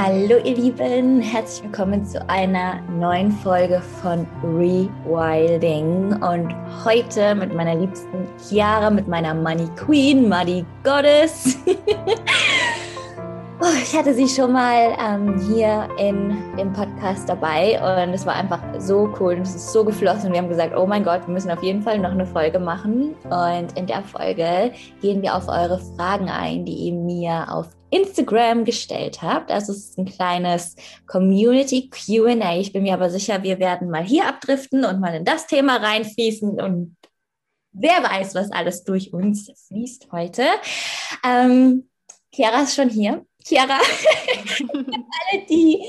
Hallo ihr Lieben, herzlich willkommen zu einer neuen Folge von Rewilding und heute mit meiner liebsten Chiara, mit meiner Money Queen, Money Goddess. oh, ich hatte sie schon mal ähm, hier in, im Podcast dabei und es war einfach so cool und es ist so geflossen. Wir haben gesagt, oh mein Gott, wir müssen auf jeden Fall noch eine Folge machen und in der Folge gehen wir auf eure Fragen ein, die ihr mir auf Instagram gestellt habt. Also es ist ein kleines Community QA. Ich bin mir aber sicher, wir werden mal hier abdriften und mal in das Thema reinfließen und wer weiß, was alles durch uns fließt heute. Ähm, Chiara ist schon hier. Chiara, alle, die,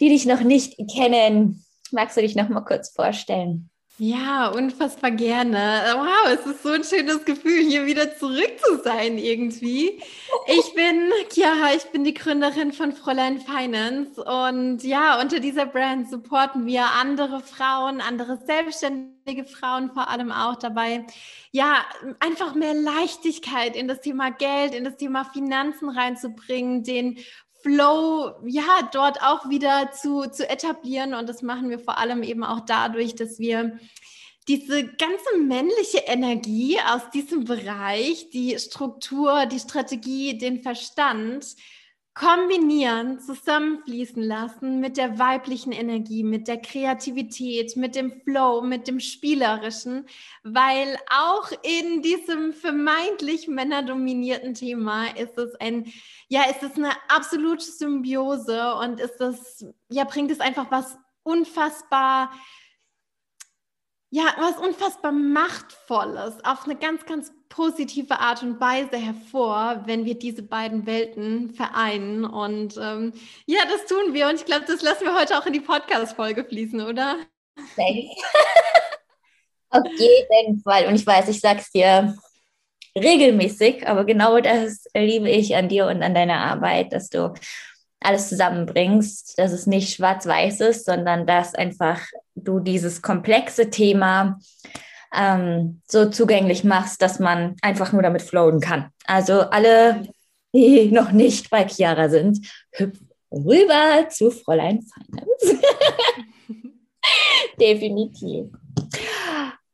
die dich noch nicht kennen, magst du dich noch mal kurz vorstellen? Ja, unfassbar gerne. Wow, es ist so ein schönes Gefühl, hier wieder zurück zu sein irgendwie. Ich bin Chiara, ich bin die Gründerin von Fräulein Finance und ja, unter dieser Brand supporten wir andere Frauen, andere selbstständige Frauen vor allem auch dabei, ja, einfach mehr Leichtigkeit in das Thema Geld, in das Thema Finanzen reinzubringen, den Flow ja dort auch wieder zu, zu etablieren. Und das machen wir vor allem eben auch dadurch, dass wir diese ganze männliche Energie aus diesem Bereich, die Struktur, die Strategie, den Verstand, kombinieren, zusammenfließen lassen mit der weiblichen Energie, mit der Kreativität, mit dem Flow, mit dem Spielerischen, weil auch in diesem vermeintlich männerdominierten Thema ist es ein, ja, ist es eine absolute Symbiose und ist es, ja, bringt es einfach was unfassbar ja, was unfassbar Machtvolles auf eine ganz, ganz positive Art und Weise hervor, wenn wir diese beiden Welten vereinen. Und ähm, ja, das tun wir. Und ich glaube, das lassen wir heute auch in die Podcast-Folge fließen, oder? Auf jeden Fall. Und ich weiß, ich sage es dir regelmäßig, aber genau das liebe ich an dir und an deiner Arbeit, dass du alles zusammenbringst, dass es nicht schwarz-weiß ist, sondern dass einfach du dieses komplexe Thema ähm, so zugänglich machst, dass man einfach nur damit flowen kann. Also alle, die noch nicht bei Chiara sind, hüpfen rüber zu Fräulein Finance. Definitiv.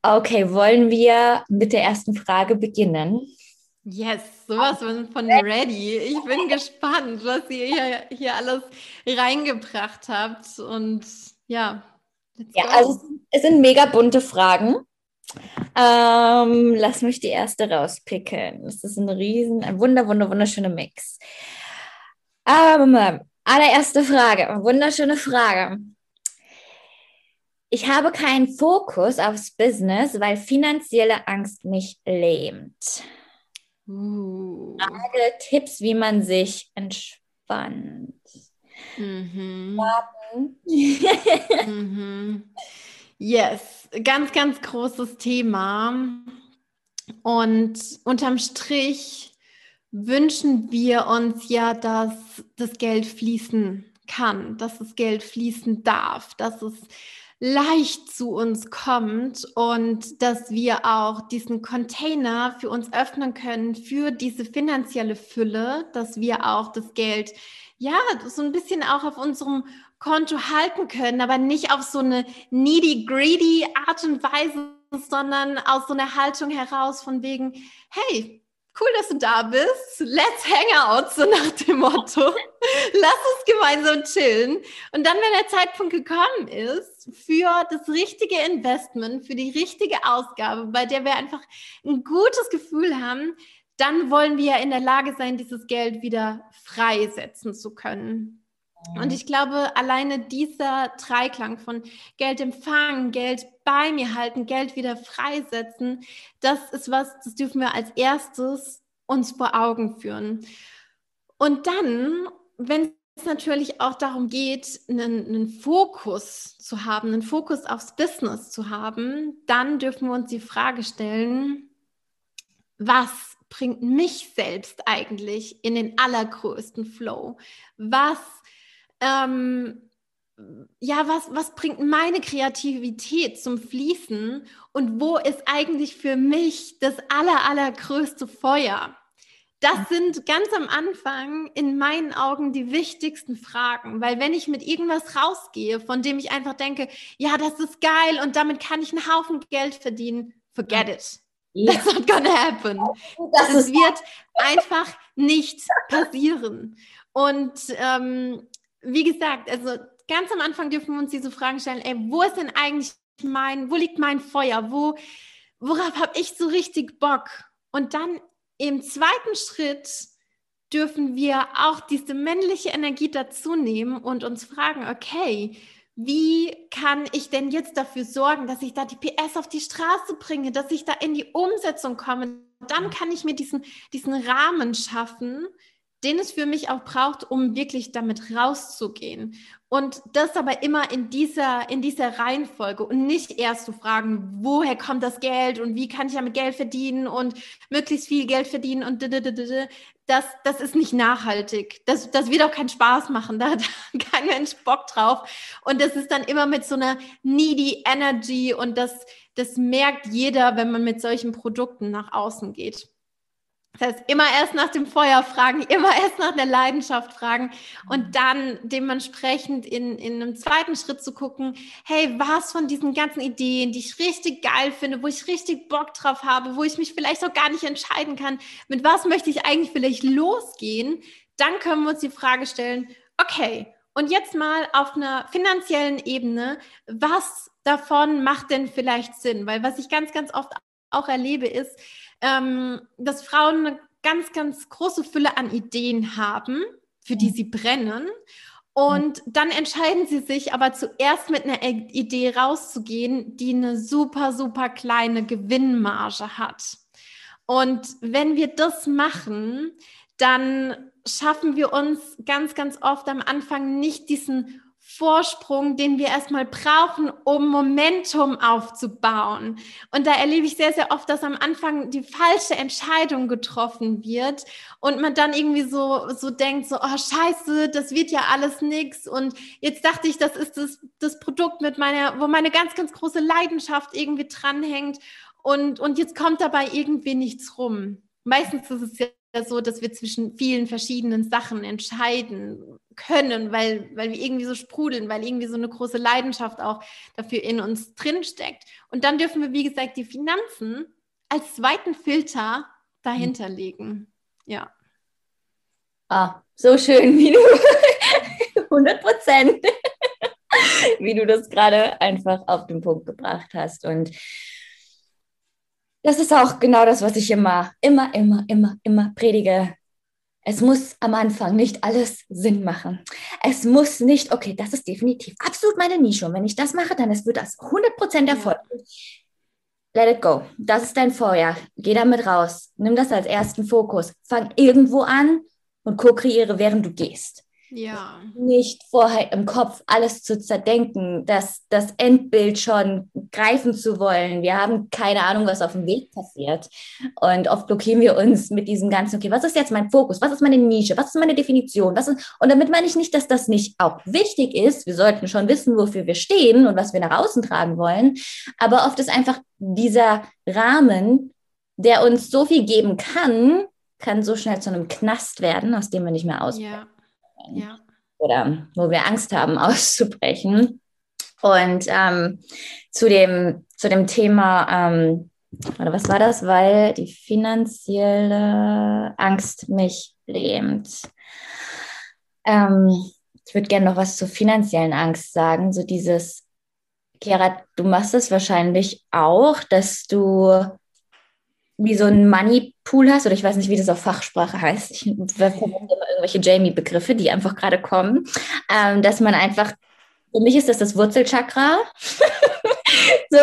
Okay, wollen wir mit der ersten Frage beginnen? Yes, sowas von ready. Ich bin gespannt, was ihr hier, hier alles reingebracht habt. Und ja, ja, also es sind mega bunte Fragen. Ähm, lass mich die erste rauspicken. Das ist ein riesen, ein wunder, wunder, wunderschöner Mix. Ähm, allererste Frage, wunderschöne Frage. Ich habe keinen Fokus aufs Business, weil finanzielle Angst mich lähmt. Uh. Frage, Tipps, wie man sich entspannt. Mhm. mhm. Yes, ganz, ganz großes Thema. Und unterm Strich wünschen wir uns ja, dass das Geld fließen kann, dass das Geld fließen darf, dass es leicht zu uns kommt und dass wir auch diesen Container für uns öffnen können für diese finanzielle Fülle, dass wir auch das Geld ja so ein bisschen auch auf unserem Konto halten können, aber nicht auf so eine needy, greedy Art und Weise, sondern aus so einer Haltung heraus von wegen, hey, cool, dass du da bist. Let's hang out, so nach dem Motto. Lass uns gemeinsam chillen. Und dann, wenn der Zeitpunkt gekommen ist für das richtige Investment, für die richtige Ausgabe, bei der wir einfach ein gutes Gefühl haben, dann wollen wir ja in der Lage sein, dieses Geld wieder freisetzen zu können. Und ich glaube, alleine dieser Dreiklang von Geld empfangen, Geld bei mir halten, Geld wieder freisetzen, das ist was, das dürfen wir als erstes uns vor Augen führen. Und dann, wenn es natürlich auch darum geht, einen, einen, Fokus zu haben, einen Fokus aufs Business zu haben, dann dürfen wir uns die Frage stellen, was bringt mich selbst eigentlich in den allergrößten Flow? Was ähm, ja, was, was bringt meine Kreativität zum Fließen und wo ist eigentlich für mich das aller, allergrößte Feuer? das sind ganz am Anfang in meinen Augen die wichtigsten Fragen, weil wenn ich mit irgendwas rausgehe, von dem ich einfach denke, ja, das ist geil und damit kann ich einen Haufen Geld verdienen, forget it. That's not gonna happen. Das, das wird einfach nicht passieren. Und ähm, wie gesagt, also ganz am Anfang dürfen wir uns diese Fragen stellen, ey, wo ist denn eigentlich mein, wo liegt mein Feuer? Wo, worauf habe ich so richtig Bock? Und dann im zweiten Schritt dürfen wir auch diese männliche Energie dazu nehmen und uns fragen, okay, wie kann ich denn jetzt dafür sorgen, dass ich da die PS auf die Straße bringe, dass ich da in die Umsetzung komme? Dann kann ich mir diesen, diesen Rahmen schaffen, den es für mich auch braucht, um wirklich damit rauszugehen. Und das aber immer in dieser, in dieser Reihenfolge und nicht erst zu fragen, woher kommt das Geld und wie kann ich damit Geld verdienen und möglichst viel Geld verdienen und das, das ist nicht nachhaltig. Das, das wird auch keinen Spaß machen. Da hat kein Mensch Bock drauf. Und das ist dann immer mit so einer needy Energy und das, das merkt jeder, wenn man mit solchen Produkten nach außen geht. Das heißt, immer erst nach dem Feuer fragen, immer erst nach der Leidenschaft fragen und mhm. dann dementsprechend in, in einem zweiten Schritt zu gucken, hey, was von diesen ganzen Ideen, die ich richtig geil finde, wo ich richtig Bock drauf habe, wo ich mich vielleicht auch gar nicht entscheiden kann, mit was möchte ich eigentlich vielleicht losgehen, dann können wir uns die Frage stellen, okay, und jetzt mal auf einer finanziellen Ebene, was davon macht denn vielleicht Sinn? Weil was ich ganz, ganz oft auch erlebe, ist, ähm, dass Frauen eine ganz, ganz große Fülle an Ideen haben, für die mhm. sie brennen. Und dann entscheiden sie sich aber zuerst mit einer Idee rauszugehen, die eine super, super kleine Gewinnmarge hat. Und wenn wir das machen, dann schaffen wir uns ganz, ganz oft am Anfang nicht diesen Vorsprung, den wir erstmal brauchen, um Momentum aufzubauen. Und da erlebe ich sehr, sehr oft, dass am Anfang die falsche Entscheidung getroffen wird und man dann irgendwie so, so denkt, so, oh scheiße, das wird ja alles nix. Und jetzt dachte ich, das ist das, das Produkt mit meiner, wo meine ganz, ganz große Leidenschaft irgendwie dranhängt. Und, und jetzt kommt dabei irgendwie nichts rum. Meistens ist es ja so, dass wir zwischen vielen verschiedenen Sachen entscheiden können, weil, weil wir irgendwie so sprudeln, weil irgendwie so eine große Leidenschaft auch dafür in uns drinsteckt. Und dann dürfen wir, wie gesagt, die Finanzen als zweiten Filter dahinter legen. Ja. Ah, so schön, wie du 100 Prozent, wie du das gerade einfach auf den Punkt gebracht hast. Und das ist auch genau das, was ich immer, immer, immer, immer, immer predige. Es muss am Anfang nicht alles Sinn machen. Es muss nicht, okay, das ist definitiv absolut meine Nische. Und wenn ich das mache, dann wird das 100% Erfolg. Let it go. Das ist dein Vorjahr. Geh damit raus. Nimm das als ersten Fokus. Fang irgendwo an und co-kreiere, während du gehst. Ja. Nicht vorher im Kopf alles zu zerdenken, das, das Endbild schon greifen zu wollen. Wir haben keine Ahnung, was auf dem Weg passiert. Und oft blockieren wir uns mit diesem ganzen, okay, was ist jetzt mein Fokus? Was ist meine Nische? Was ist meine Definition? Was ist, und damit meine ich nicht, dass das nicht auch wichtig ist. Wir sollten schon wissen, wofür wir stehen und was wir nach außen tragen wollen. Aber oft ist einfach dieser Rahmen, der uns so viel geben kann, kann so schnell zu einem Knast werden, aus dem wir nicht mehr ausbrechen. Ja. Ja. Oder wo wir Angst haben, auszubrechen. Und ähm, zu, dem, zu dem Thema, ähm, oder was war das? Weil die finanzielle Angst mich lähmt. Ähm, ich würde gerne noch was zur finanziellen Angst sagen. So dieses, Kera, du machst es wahrscheinlich auch, dass du wie so ein Money Pool hast, oder ich weiß nicht, wie das auf Fachsprache heißt. Ich verwende immer irgendwelche Jamie-Begriffe, die einfach gerade kommen, ähm, dass man einfach, für mich ist das das Wurzelchakra. so,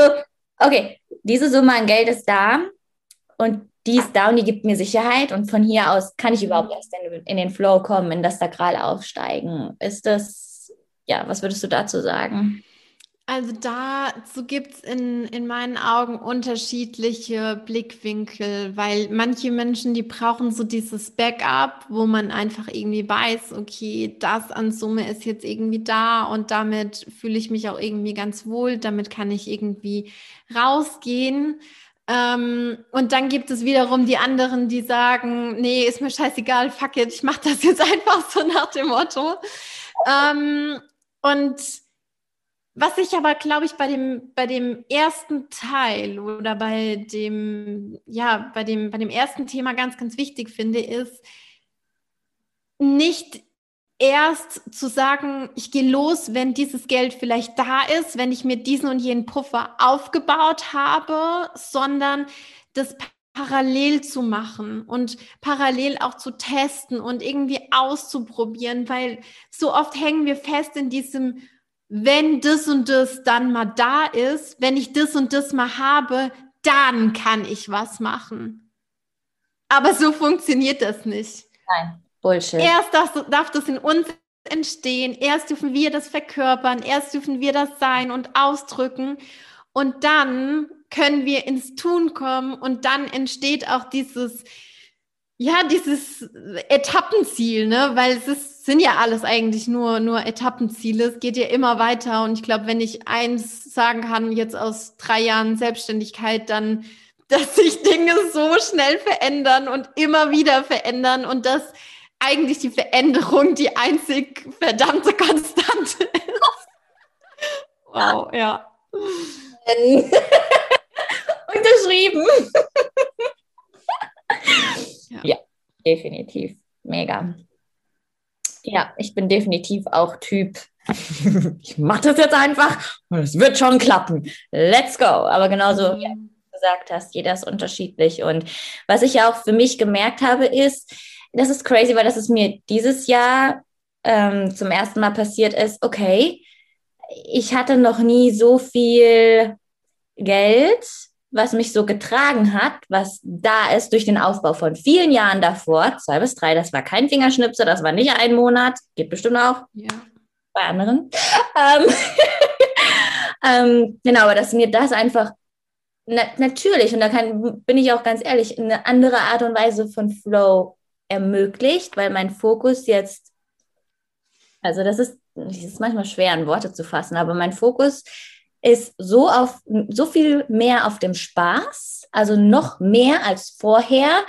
okay, diese Summe an Geld ist da und die ist da und die gibt mir Sicherheit und von hier aus kann ich überhaupt erst in, in den Flow kommen, in das Sakral aufsteigen. Ist das, ja, was würdest du dazu sagen? Also dazu gibt es in, in meinen Augen unterschiedliche Blickwinkel, weil manche Menschen, die brauchen so dieses Backup, wo man einfach irgendwie weiß, okay, das an Summe ist jetzt irgendwie da und damit fühle ich mich auch irgendwie ganz wohl, damit kann ich irgendwie rausgehen. Ähm, und dann gibt es wiederum die anderen, die sagen, nee, ist mir scheißegal, fuck it, ich mache das jetzt einfach so nach dem Motto. Ähm, und was ich aber, glaube ich, bei dem, bei dem ersten Teil oder bei dem, ja, bei dem, bei dem ersten Thema ganz, ganz wichtig finde, ist, nicht erst zu sagen, ich gehe los, wenn dieses Geld vielleicht da ist, wenn ich mir diesen und jenen Puffer aufgebaut habe, sondern das parallel zu machen und parallel auch zu testen und irgendwie auszuprobieren, weil so oft hängen wir fest in diesem, wenn das und das dann mal da ist, wenn ich das und das mal habe, dann kann ich was machen. Aber so funktioniert das nicht. Nein. Bullshit. Erst darf, darf das in uns entstehen, erst dürfen wir das verkörpern, erst dürfen wir das sein und ausdrücken und dann können wir ins Tun kommen und dann entsteht auch dieses, ja, dieses Etappenziel, ne? Weil es ist, sind ja alles eigentlich nur, nur Etappenziele. Es geht ja immer weiter. Und ich glaube, wenn ich eins sagen kann, jetzt aus drei Jahren Selbstständigkeit, dann, dass sich Dinge so schnell verändern und immer wieder verändern und dass eigentlich die Veränderung die einzig verdammte Konstante ist. Wow, ja. Unterschrieben. ja. ja, definitiv. Mega. Ja, ich bin definitiv auch Typ. ich mache das jetzt einfach und es wird schon klappen. Let's go. Aber genauso, wie du gesagt hast, jeder ist unterschiedlich. Und was ich ja auch für mich gemerkt habe, ist, das ist crazy, weil das ist mir dieses Jahr ähm, zum ersten Mal passiert ist. Okay, ich hatte noch nie so viel Geld, was mich so getragen hat, was da ist durch den Aufbau von vielen Jahren davor, zwei bis drei, das war kein Fingerschnipsel, das war nicht ein Monat, geht bestimmt auch ja. bei anderen. Ähm, ähm, genau, aber dass mir das einfach na natürlich, und da kann, bin ich auch ganz ehrlich, eine andere Art und Weise von Flow ermöglicht, weil mein Fokus jetzt, also das ist, das ist manchmal schwer in Worte zu fassen, aber mein Fokus ist so auf so viel mehr auf dem Spaß, also noch mehr als vorher,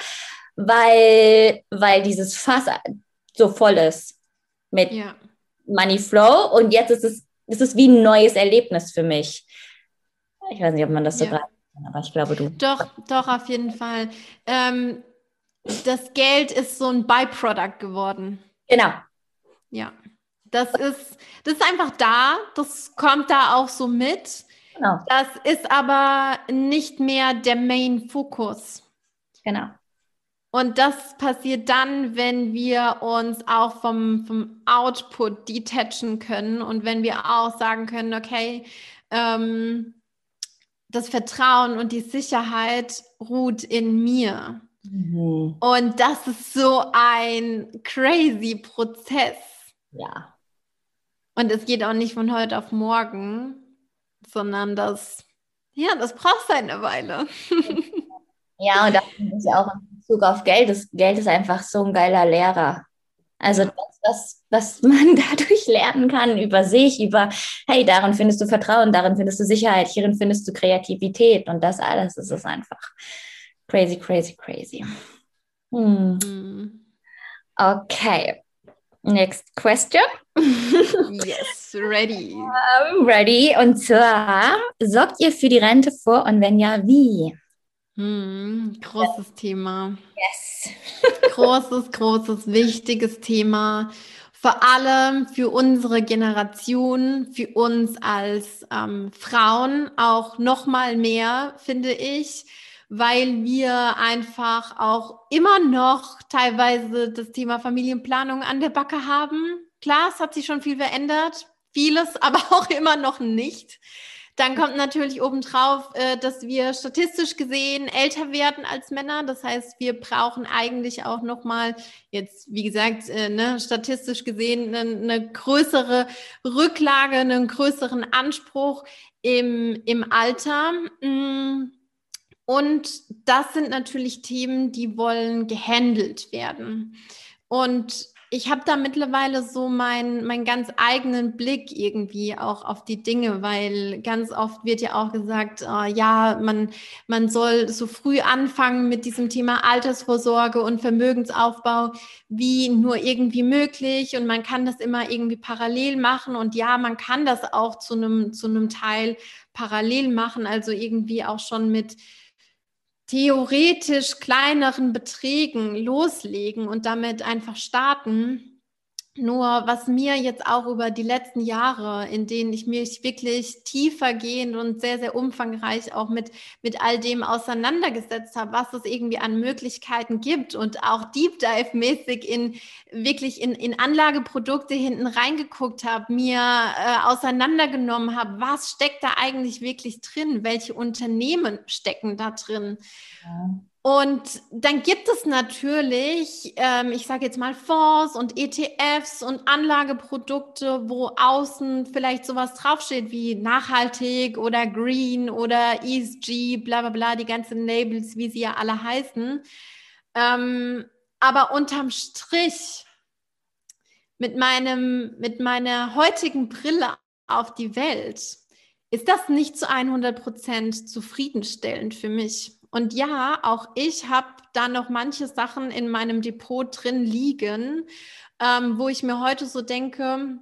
weil, weil dieses Fass so voll ist mit ja. Money Flow und jetzt ist es, ist es wie ein neues Erlebnis für mich. Ich weiß nicht, ob man das so ja. gerade aber ich glaube du. Doch, doch, auf jeden Fall. Ähm, das Geld ist so ein Byproduct geworden. Genau. Ja. Das ist, das ist einfach da, das kommt da auch so mit. Genau. Das ist aber nicht mehr der Main Fokus. Genau. Und das passiert dann, wenn wir uns auch vom, vom Output detachen können und wenn wir auch sagen können, okay, ähm, das Vertrauen und die Sicherheit ruht in mir. Mhm. Und das ist so ein crazy Prozess. Ja. Und es geht auch nicht von heute auf morgen, sondern das, ja, das braucht eine Weile. ja, und da ist ja auch in Bezug auf Geld. Das Geld ist einfach so ein geiler Lehrer. Also das, was, was man dadurch lernen kann über sich, über, hey, darin findest du Vertrauen, darin findest du Sicherheit, hierin findest du Kreativität und das alles ist es einfach. Crazy, crazy, crazy. Hmm. Mm. Okay. Next question. yes, ready. Um, ready. Und zwar, sorgt ihr für die Rente vor und wenn ja, wie? Hm, großes ja. Thema. Yes. großes, großes, wichtiges Thema. Vor allem für unsere Generation, für uns als ähm, Frauen auch noch mal mehr, finde ich weil wir einfach auch immer noch teilweise das Thema Familienplanung an der Backe haben. Klar, es hat sich schon viel verändert, vieles aber auch immer noch nicht. Dann kommt natürlich obendrauf, äh, dass wir statistisch gesehen älter werden als Männer. Das heißt, wir brauchen eigentlich auch nochmal, jetzt wie gesagt, äh, ne, statistisch gesehen eine, eine größere Rücklage, einen größeren Anspruch im, im Alter. Mm und das sind natürlich Themen, die wollen gehandelt werden. Und ich habe da mittlerweile so meinen mein ganz eigenen Blick irgendwie auch auf die Dinge, weil ganz oft wird ja auch gesagt, äh, ja, man, man soll so früh anfangen mit diesem Thema Altersvorsorge und Vermögensaufbau wie nur irgendwie möglich. Und man kann das immer irgendwie parallel machen. Und ja, man kann das auch zu einem zu einem Teil parallel machen, also irgendwie auch schon mit theoretisch kleineren Beträgen loslegen und damit einfach starten. Nur was mir jetzt auch über die letzten Jahre, in denen ich mich wirklich tiefergehend und sehr, sehr umfangreich auch mit, mit all dem auseinandergesetzt habe, was es irgendwie an Möglichkeiten gibt und auch Deep Dive-mäßig in wirklich in, in Anlageprodukte hinten reingeguckt habe, mir äh, auseinandergenommen habe, was steckt da eigentlich wirklich drin, welche Unternehmen stecken da drin. Ja. Und dann gibt es natürlich, ähm, ich sage jetzt mal Fonds und ETFs und Anlageprodukte, wo außen vielleicht sowas draufsteht wie nachhaltig oder green oder ESG, bla bla bla, die ganzen Labels, wie sie ja alle heißen. Ähm, aber unterm Strich mit meinem, mit meiner heutigen Brille auf die Welt ist das nicht zu 100 Prozent zufriedenstellend für mich. Und ja, auch ich habe da noch manche Sachen in meinem Depot drin liegen, ähm, wo ich mir heute so denke,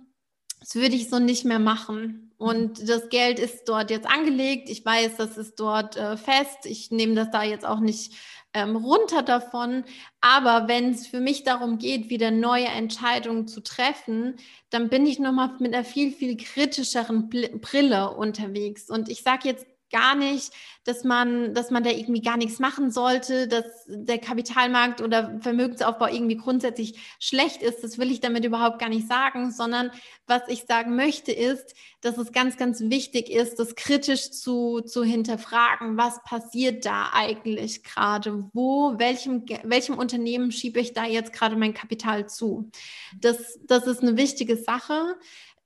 das würde ich so nicht mehr machen. Und das Geld ist dort jetzt angelegt. Ich weiß, das ist dort äh, fest. Ich nehme das da jetzt auch nicht ähm, runter davon. Aber wenn es für mich darum geht, wieder neue Entscheidungen zu treffen, dann bin ich nochmal mit einer viel, viel kritischeren Brille unterwegs. Und ich sage jetzt gar nicht, dass man, dass man da irgendwie gar nichts machen sollte, dass der Kapitalmarkt oder Vermögensaufbau irgendwie grundsätzlich schlecht ist. Das will ich damit überhaupt gar nicht sagen, sondern was ich sagen möchte ist, dass es ganz, ganz wichtig ist, das kritisch zu, zu hinterfragen. Was passiert da eigentlich gerade? Wo, welchem, welchem Unternehmen schiebe ich da jetzt gerade mein Kapital zu? Das, das ist eine wichtige Sache.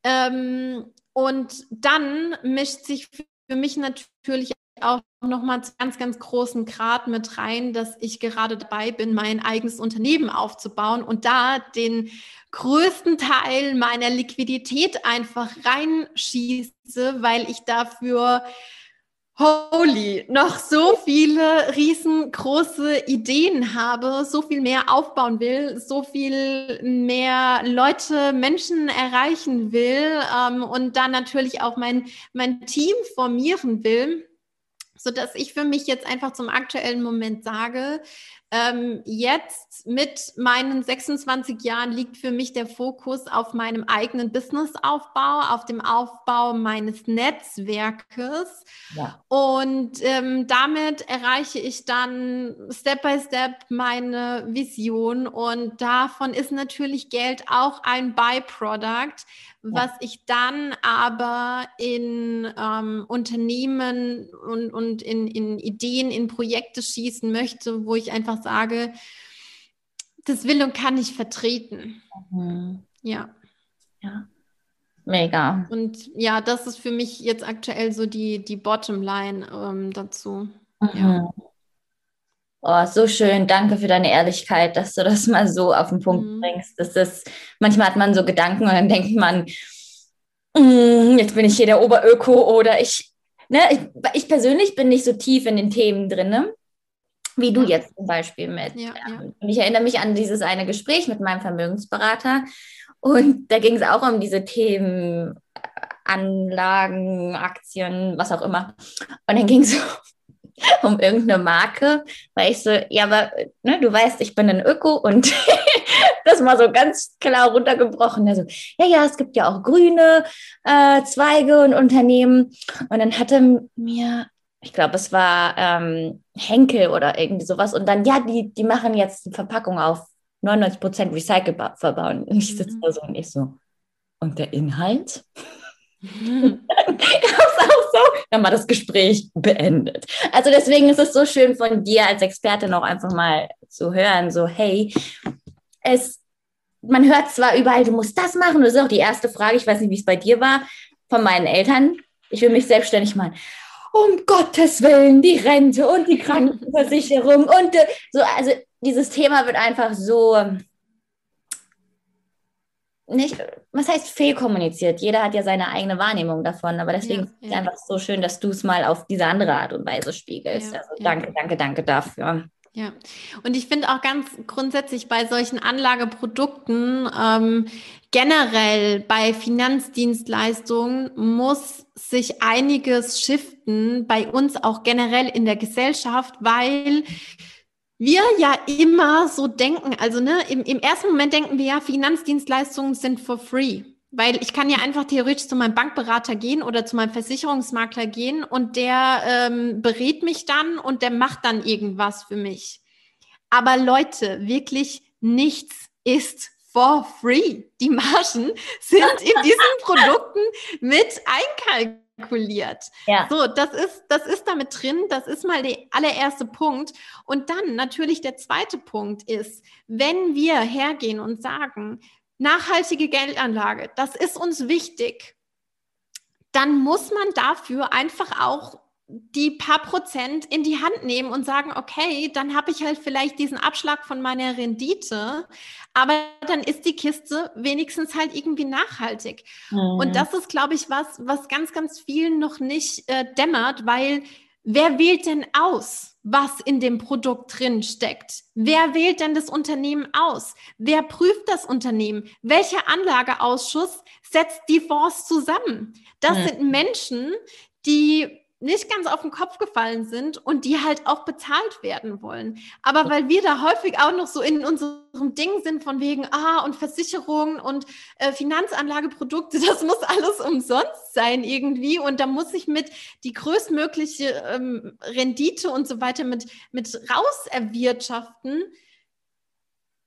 Ähm, und dann mischt sich für mich natürlich auch nochmal zu ganz, ganz großen Grad mit rein, dass ich gerade dabei bin, mein eigenes Unternehmen aufzubauen und da den größten Teil meiner Liquidität einfach reinschieße, weil ich dafür holy, noch so viele riesengroße Ideen habe, so viel mehr aufbauen will, so viel mehr Leute, Menschen erreichen will ähm, und dann natürlich auch mein, mein Team formieren will, so dass ich für mich jetzt einfach zum aktuellen Moment sage, ähm, jetzt mit meinen 26 Jahren liegt für mich der Fokus auf meinem eigenen Businessaufbau, auf dem Aufbau meines Netzwerkes. Ja. Und ähm, damit erreiche ich dann Step by Step meine Vision. Und davon ist natürlich Geld auch ein Byproduct, was ich dann aber in ähm, Unternehmen und, und in, in Ideen, in Projekte schießen möchte, wo ich einfach sage, das will und kann ich vertreten. Mhm. Ja. Ja. Mega. Und ja, das ist für mich jetzt aktuell so die, die Bottomline ähm, dazu. Mhm. Ja. Oh, so schön. Danke für deine Ehrlichkeit, dass du das mal so auf den Punkt mhm. bringst. Das ist, manchmal hat man so Gedanken und dann denkt man, mm, jetzt bin ich hier der Oberöko oder ich, ne, ich, ich, persönlich bin nicht so tief in den Themen drin, ne? wie du jetzt zum Beispiel mit. Ja, ja. Und ich erinnere mich an dieses eine Gespräch mit meinem Vermögensberater und da ging es auch um diese Themen, Anlagen, Aktien, was auch immer. Und dann ging es um irgendeine Marke, weil ich so, ja, aber ne, du weißt, ich bin ein Öko und das mal so ganz klar runtergebrochen. Also, ja, ja, es gibt ja auch grüne äh, Zweige und Unternehmen. Und dann hatte mir, ich glaube, es war ähm, Henkel oder irgendwie sowas. Und dann, ja, die, die machen jetzt die Verpackung auf 99 Prozent recycelbar verbauen. Und ich sitze mhm. da so und ich so, und der Inhalt? Dann auch so, dann war das Gespräch beendet. Also deswegen ist es so schön von dir als Experte noch einfach mal zu hören, so hey, es, man hört zwar überall, du musst das machen, das ist auch die erste Frage, ich weiß nicht, wie es bei dir war, von meinen Eltern, ich will mich selbstständig machen. Um Gottes Willen, die Rente und die Krankenversicherung und äh, so, also dieses Thema wird einfach so nicht, was heißt fehlkommuniziert? Jeder hat ja seine eigene Wahrnehmung davon, aber deswegen ja, ist es einfach so schön, dass du es mal auf diese andere Art und Weise spiegelst. Ja, also danke, danke, danke dafür. Ja, und ich finde auch ganz grundsätzlich bei solchen Anlageprodukten, ähm, generell bei Finanzdienstleistungen muss sich einiges shiften, bei uns auch generell in der Gesellschaft, weil wir ja immer so denken, also ne, im, im ersten Moment denken wir ja, Finanzdienstleistungen sind for free. Weil ich kann ja einfach theoretisch zu meinem Bankberater gehen oder zu meinem Versicherungsmakler gehen und der ähm, berät mich dann und der macht dann irgendwas für mich. Aber Leute, wirklich nichts ist for free. Die Margen sind in diesen Produkten mit einkalkuliert. Ja. So, das ist, das ist damit drin. Das ist mal der allererste Punkt. Und dann natürlich der zweite Punkt ist, wenn wir hergehen und sagen, nachhaltige Geldanlage, das ist uns wichtig, dann muss man dafür einfach auch die paar Prozent in die Hand nehmen und sagen, okay, dann habe ich halt vielleicht diesen Abschlag von meiner Rendite, aber dann ist die Kiste wenigstens halt irgendwie nachhaltig. Mhm. Und das ist, glaube ich, was, was ganz, ganz vielen noch nicht äh, dämmert, weil wer wählt denn aus? was in dem Produkt drin steckt. Wer wählt denn das Unternehmen aus? Wer prüft das Unternehmen? Welcher Anlageausschuss setzt die Fonds zusammen? Das hm. sind Menschen, die nicht ganz auf den Kopf gefallen sind und die halt auch bezahlt werden wollen. Aber weil wir da häufig auch noch so in unserem Ding sind von wegen, ah, und Versicherungen und äh, Finanzanlageprodukte, das muss alles umsonst sein irgendwie und da muss ich mit die größtmögliche ähm, Rendite und so weiter mit, mit raus erwirtschaften.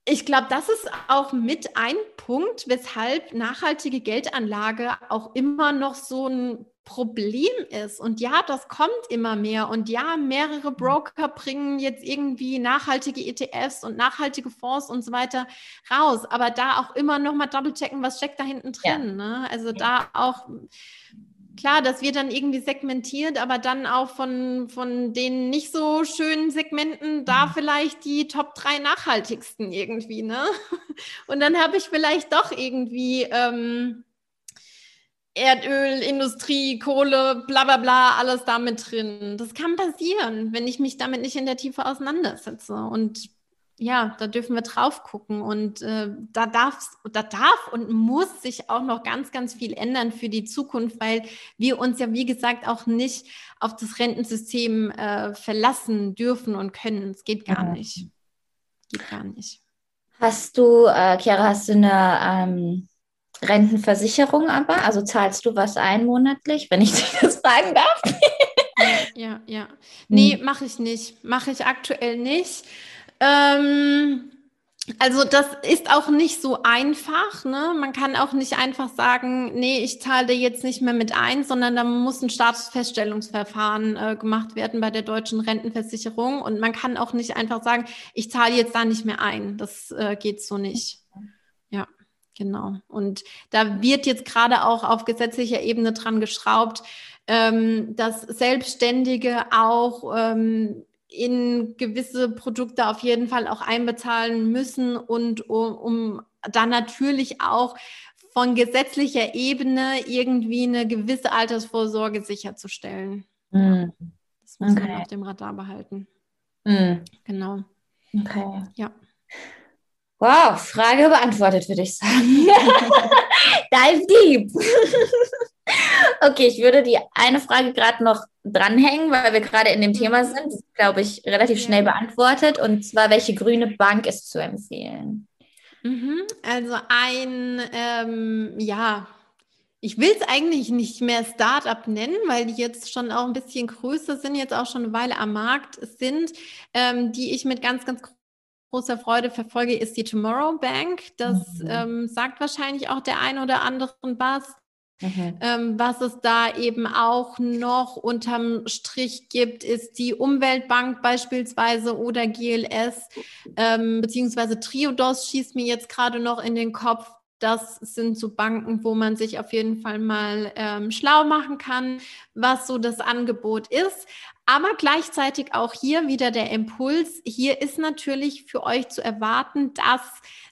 Ich glaube, das ist auch mit ein Punkt, weshalb nachhaltige Geldanlage auch immer noch so ein Problem ist. Und ja, das kommt immer mehr. Und ja, mehrere Broker bringen jetzt irgendwie nachhaltige ETFs und nachhaltige Fonds und so weiter raus. Aber da auch immer noch mal double checken, was steckt da hinten drin. Ja. Ne? Also da auch klar, das wird dann irgendwie segmentiert, aber dann auch von, von den nicht so schönen Segmenten da mhm. vielleicht die Top 3 nachhaltigsten irgendwie, ne? Und dann habe ich vielleicht doch irgendwie ähm, Erdöl, Industrie, Kohle, bla bla bla, alles damit drin. Das kann passieren, wenn ich mich damit nicht in der Tiefe auseinandersetze. Und ja, da dürfen wir drauf gucken. Und äh, da, darf's, da darf und muss sich auch noch ganz, ganz viel ändern für die Zukunft, weil wir uns ja, wie gesagt, auch nicht auf das Rentensystem äh, verlassen dürfen und können. Es geht gar ja. nicht. Geht gar nicht. Hast du, äh, Chiara, hast du eine ähm Rentenversicherung aber? Also zahlst du was ein monatlich, wenn ich dich das fragen darf? ja, ja. Nee, hm. mache ich nicht. Mache ich aktuell nicht. Ähm, also das ist auch nicht so einfach. Ne? Man kann auch nicht einfach sagen, nee, ich zahle jetzt nicht mehr mit ein, sondern da muss ein Statusfeststellungsverfahren äh, gemacht werden bei der deutschen Rentenversicherung. Und man kann auch nicht einfach sagen, ich zahle jetzt da nicht mehr ein. Das äh, geht so nicht. Ja. Genau. Und da wird jetzt gerade auch auf gesetzlicher Ebene dran geschraubt, ähm, dass Selbstständige auch ähm, in gewisse Produkte auf jeden Fall auch einbezahlen müssen und um, um dann natürlich auch von gesetzlicher Ebene irgendwie eine gewisse Altersvorsorge sicherzustellen. Mhm. Das muss okay. man auf dem Radar behalten. Mhm. Genau. Okay. Ja. Wow, Frage beantwortet, würde ich sagen. Dive deep. okay, ich würde die eine Frage gerade noch dranhängen, weil wir gerade in dem Thema sind. Das ist, glaube ich, relativ schnell beantwortet. Und zwar, welche grüne Bank ist zu empfehlen? Mhm, also ein, ähm, ja, ich will es eigentlich nicht mehr Startup nennen, weil die jetzt schon auch ein bisschen größer sind, jetzt auch schon eine Weile am Markt sind, ähm, die ich mit ganz, ganz großer Freude verfolge, ist die Tomorrow Bank. Das mhm. ähm, sagt wahrscheinlich auch der ein oder anderen was. Mhm. Ähm, was es da eben auch noch unterm Strich gibt, ist die Umweltbank beispielsweise oder GLS, ähm, beziehungsweise Triodos schießt mir jetzt gerade noch in den Kopf. Das sind so Banken, wo man sich auf jeden Fall mal ähm, schlau machen kann, was so das Angebot ist. Aber gleichzeitig auch hier wieder der Impuls. Hier ist natürlich für euch zu erwarten, dass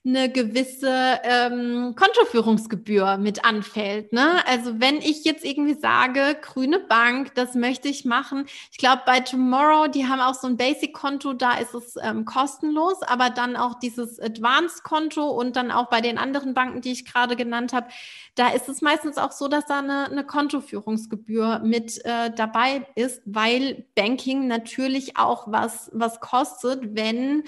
eine gewisse ähm, Kontoführungsgebühr mit anfällt. Ne? Also wenn ich jetzt irgendwie sage, grüne Bank, das möchte ich machen. Ich glaube, bei Tomorrow, die haben auch so ein Basic-Konto, da ist es ähm, kostenlos, aber dann auch dieses Advanced-Konto und dann auch bei den anderen Banken, die ich gerade genannt habe, da ist es meistens auch so, dass da eine, eine Kontoführungsgebühr mit äh, dabei ist, weil Banking natürlich auch was, was kostet, wenn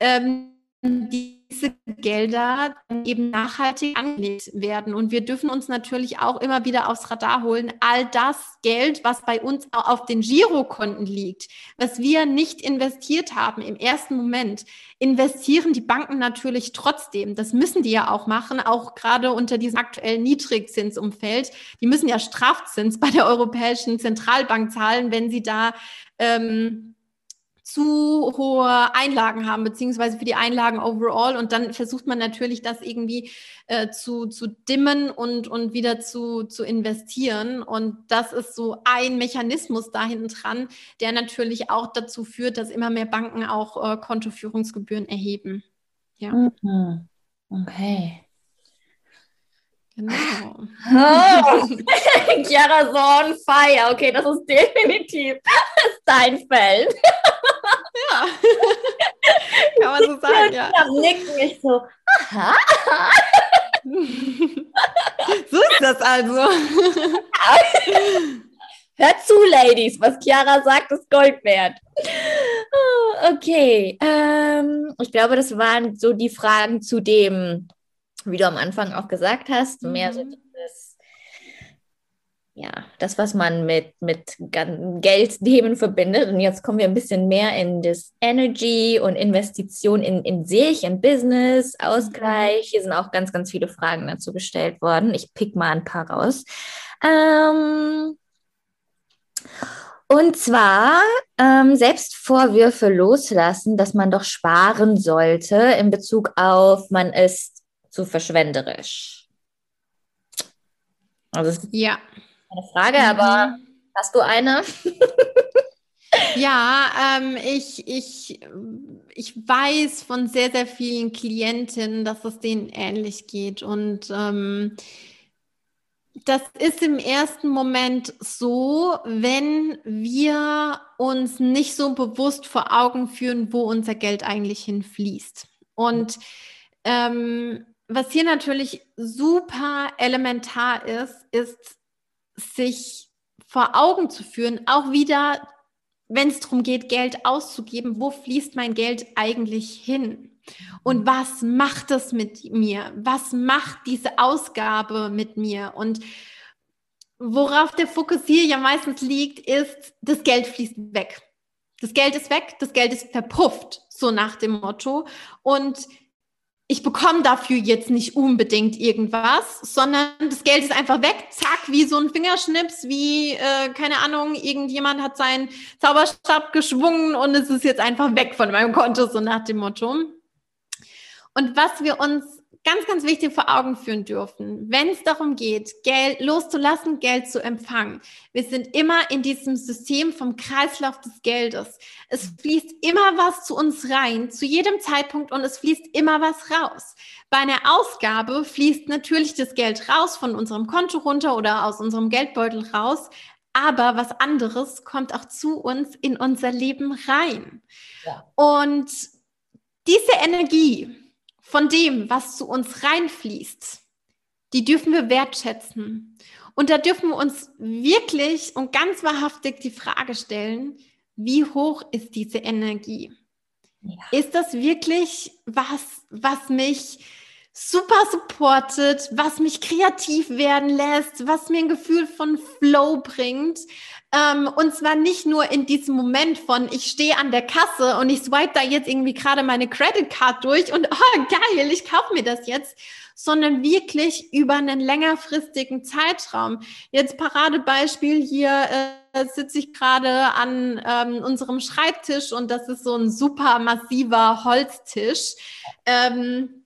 ähm, diese Gelder eben nachhaltig angelegt werden. Und wir dürfen uns natürlich auch immer wieder aufs Radar holen, all das Geld, was bei uns auf den Girokonten liegt, was wir nicht investiert haben im ersten Moment, investieren die Banken natürlich trotzdem. Das müssen die ja auch machen, auch gerade unter diesem aktuellen Niedrigzinsumfeld. Die müssen ja Strafzins bei der Europäischen Zentralbank zahlen, wenn sie da ähm, zu hohe Einlagen haben, beziehungsweise für die Einlagen overall. Und dann versucht man natürlich, das irgendwie äh, zu, zu dimmen und, und wieder zu, zu investieren. Und das ist so ein Mechanismus da hinten dran, der natürlich auch dazu führt, dass immer mehr Banken auch äh, Kontoführungsgebühren erheben. Ja. Mhm. Okay. Genau. Oh. Chiara so on fire. Okay, das ist definitiv dein Feld. Ja. Kann man so sagen, ja. Am Nicken ich so, aha. so ist das also. Hört zu, Ladies, was Chiara sagt, ist Gold wert. Okay, ähm, ich glaube, das waren so die Fragen zu dem, wie du am Anfang auch gesagt hast, mehr so mhm. dieses, ja, das, was man mit, mit Geldthemen verbindet. Und jetzt kommen wir ein bisschen mehr in das Energy und Investition in, in sich, in Business, Ausgleich. Hier sind auch ganz, ganz viele Fragen dazu gestellt worden. Ich pick mal ein paar raus. Ähm, und zwar ähm, Selbstvorwürfe loslassen, dass man doch sparen sollte in Bezug auf, man ist zu verschwenderisch? Also ja. eine Frage, mhm. aber hast du eine? ja, ähm, ich, ich, ich weiß von sehr, sehr vielen Klientinnen, dass es denen ähnlich geht. Und ähm, das ist im ersten Moment so, wenn wir uns nicht so bewusst vor Augen führen, wo unser Geld eigentlich hinfließt. Und ähm, was hier natürlich super elementar ist, ist sich vor Augen zu führen, auch wieder, wenn es darum geht, Geld auszugeben, wo fließt mein Geld eigentlich hin? Und was macht es mit mir? Was macht diese Ausgabe mit mir? Und worauf der Fokus hier ja meistens liegt, ist, das Geld fließt weg. Das Geld ist weg, das Geld ist verpufft, so nach dem Motto. Und ich bekomme dafür jetzt nicht unbedingt irgendwas, sondern das Geld ist einfach weg, zack, wie so ein Fingerschnips, wie, äh, keine Ahnung, irgendjemand hat seinen Zauberstab geschwungen und es ist jetzt einfach weg von meinem Konto, so nach dem Motto. Und was wir uns ganz, ganz wichtig vor Augen führen dürfen, wenn es darum geht, Geld loszulassen, Geld zu empfangen. Wir sind immer in diesem System vom Kreislauf des Geldes. Es fließt immer was zu uns rein, zu jedem Zeitpunkt und es fließt immer was raus. Bei einer Ausgabe fließt natürlich das Geld raus von unserem Konto runter oder aus unserem Geldbeutel raus. Aber was anderes kommt auch zu uns in unser Leben rein. Ja. Und diese Energie, von dem, was zu uns reinfließt, die dürfen wir wertschätzen. Und da dürfen wir uns wirklich und ganz wahrhaftig die Frage stellen, wie hoch ist diese Energie? Ja. Ist das wirklich was, was mich super supportet, was mich kreativ werden lässt, was mir ein Gefühl von Flow bringt, ähm, und zwar nicht nur in diesem Moment von, ich stehe an der Kasse und ich swipe da jetzt irgendwie gerade meine Credit Card durch und oh geil, ich kaufe mir das jetzt, sondern wirklich über einen längerfristigen Zeitraum. Jetzt Paradebeispiel hier äh, sitze ich gerade an ähm, unserem Schreibtisch und das ist so ein super massiver Holztisch. Ähm,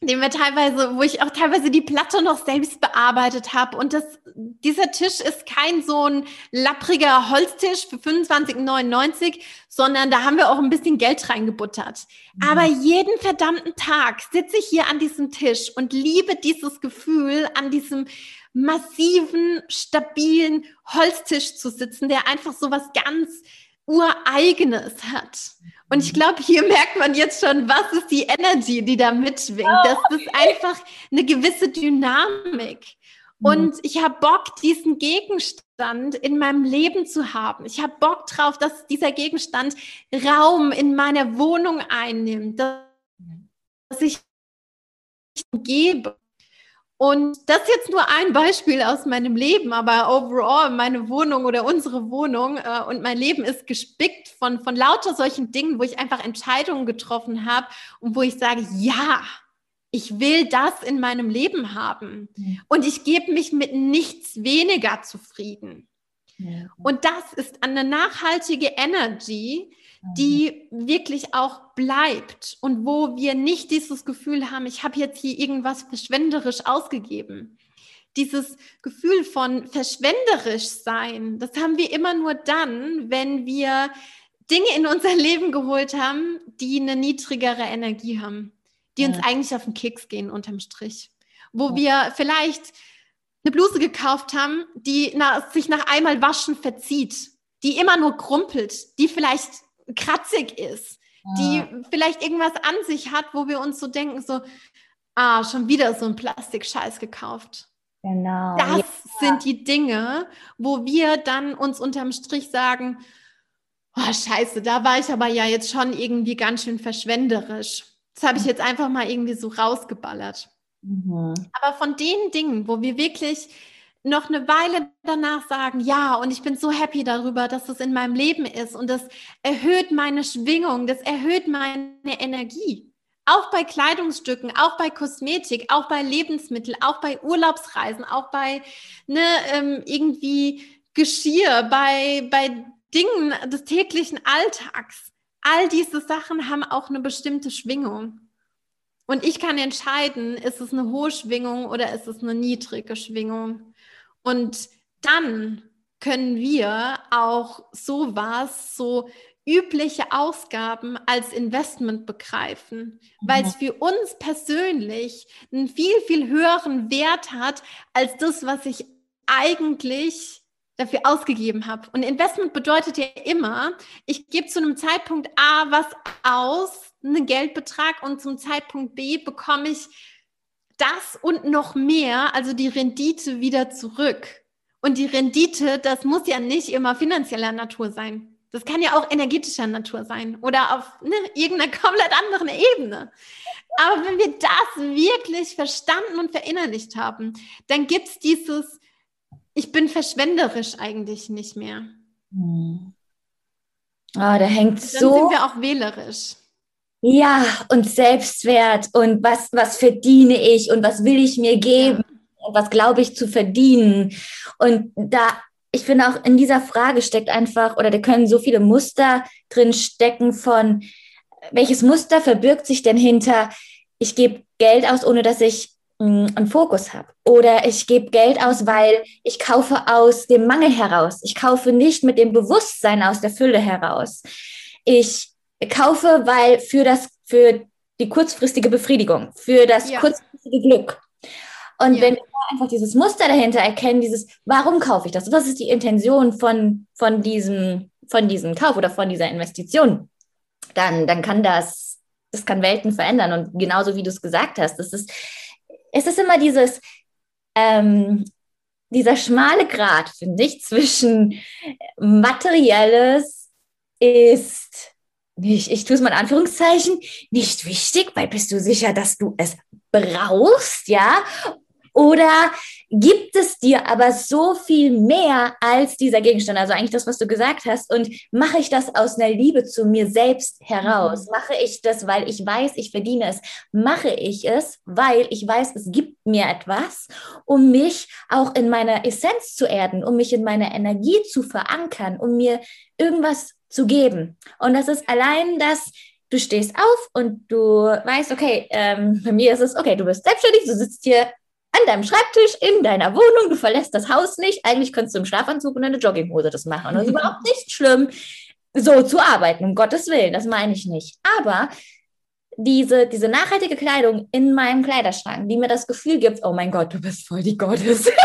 den wir teilweise, wo ich auch teilweise die Platte noch selbst bearbeitet habe. Und das, dieser Tisch ist kein so ein lappriger Holztisch für 25,99, sondern da haben wir auch ein bisschen Geld reingebuttert. Mhm. Aber jeden verdammten Tag sitze ich hier an diesem Tisch und liebe dieses Gefühl, an diesem massiven, stabilen Holztisch zu sitzen, der einfach so was ganz Ureigenes hat. Und ich glaube, hier merkt man jetzt schon, was ist die Energy, die da mitschwingt. Oh, das ist einfach eine gewisse Dynamik. Und mhm. ich habe Bock, diesen Gegenstand in meinem Leben zu haben. Ich habe Bock drauf, dass dieser Gegenstand Raum in meiner Wohnung einnimmt, dass ich gebe. Und das ist jetzt nur ein Beispiel aus meinem Leben, aber overall meine Wohnung oder unsere Wohnung äh, und mein Leben ist gespickt von, von lauter solchen Dingen, wo ich einfach Entscheidungen getroffen habe und wo ich sage, ja, ich will das in meinem Leben haben. Und ich gebe mich mit nichts weniger zufrieden. Ja. Und das ist eine nachhaltige Energy, die wirklich auch bleibt und wo wir nicht dieses Gefühl haben, ich habe jetzt hier irgendwas verschwenderisch ausgegeben. Dieses Gefühl von verschwenderisch sein, das haben wir immer nur dann, wenn wir Dinge in unser Leben geholt haben, die eine niedrigere Energie haben, die ja. uns eigentlich auf den Keks gehen unterm Strich. Wo ja. wir vielleicht eine Bluse gekauft haben, die nach, sich nach einmal waschen verzieht, die immer nur krumpelt, die vielleicht kratzig ist, die vielleicht irgendwas an sich hat, wo wir uns so denken, so, ah, schon wieder so ein Plastikscheiß gekauft. Genau. Das ja. sind die Dinge, wo wir dann uns unterm Strich sagen, oh, scheiße, da war ich aber ja jetzt schon irgendwie ganz schön verschwenderisch. Das habe ich jetzt einfach mal irgendwie so rausgeballert. Mhm. Aber von den Dingen, wo wir wirklich noch eine Weile danach sagen, ja, und ich bin so happy darüber, dass es in meinem Leben ist und das erhöht meine Schwingung, das erhöht meine Energie. Auch bei Kleidungsstücken, auch bei Kosmetik, auch bei Lebensmitteln, auch bei Urlaubsreisen, auch bei ne, ähm, irgendwie Geschirr, bei, bei Dingen des täglichen Alltags. All diese Sachen haben auch eine bestimmte Schwingung. Und ich kann entscheiden, ist es eine hohe Schwingung oder ist es eine niedrige Schwingung. Und dann können wir auch sowas, so übliche Ausgaben als Investment begreifen, mhm. weil es für uns persönlich einen viel, viel höheren Wert hat als das, was ich eigentlich dafür ausgegeben habe. Und Investment bedeutet ja immer, ich gebe zu einem Zeitpunkt A was aus, einen Geldbetrag, und zum Zeitpunkt B bekomme ich das und noch mehr, also die Rendite wieder zurück. Und die Rendite, das muss ja nicht immer finanzieller Natur sein. Das kann ja auch energetischer Natur sein oder auf ne, irgendeiner komplett anderen Ebene. Aber wenn wir das wirklich verstanden und verinnerlicht haben, dann gibt es dieses, ich bin verschwenderisch eigentlich nicht mehr. Hm. Ah, da hängt dann so. Dann sind wir auch wählerisch. Ja, und Selbstwert und was, was verdiene ich und was will ich mir geben ja. und was glaube ich zu verdienen. Und da, ich finde auch in dieser Frage steckt einfach, oder da können so viele Muster drin stecken von, welches Muster verbirgt sich denn hinter, ich gebe Geld aus, ohne dass ich mh, hm, einen Fokus habe. Oder ich gebe Geld aus, weil ich kaufe aus dem Mangel heraus. Ich kaufe nicht mit dem Bewusstsein aus der Fülle heraus. Ich kaufe, weil für das, für die kurzfristige Befriedigung, für das ja. kurzfristige Glück. Und ja. wenn wir einfach dieses Muster dahinter erkennen, dieses, warum kaufe ich das? Was ist die Intention von, von diesem, von diesem Kauf oder von dieser Investition? Dann, dann kann das, das kann Welten verändern. Und genauso wie du es gesagt hast, das ist, es ist immer dieses, ähm, dieser schmale Grat, finde ich, zwischen materielles ist nicht, ich tue es mal in Anführungszeichen, nicht wichtig, weil bist du sicher, dass du es brauchst, ja? Oder gibt es dir aber so viel mehr als dieser Gegenstand? Also eigentlich das, was du gesagt hast. Und mache ich das aus einer Liebe zu mir selbst heraus? Mhm. Mache ich das, weil ich weiß, ich verdiene es? Mache ich es, weil ich weiß, es gibt mir etwas, um mich auch in meiner Essenz zu erden, um mich in meiner Energie zu verankern, um mir irgendwas zu geben. Und das ist allein das du stehst auf und du weißt, okay, ähm, bei mir ist es, okay, du bist selbstständig, du sitzt hier an deinem Schreibtisch in deiner Wohnung, du verlässt das Haus nicht. Eigentlich könntest du im Schlafanzug und eine Jogginghose das machen. Und das ist überhaupt nicht schlimm, so zu arbeiten, um Gottes Willen, das meine ich nicht. Aber diese, diese nachhaltige Kleidung in meinem Kleiderschrank, die mir das Gefühl gibt, oh mein Gott, du bist voll die Gottes.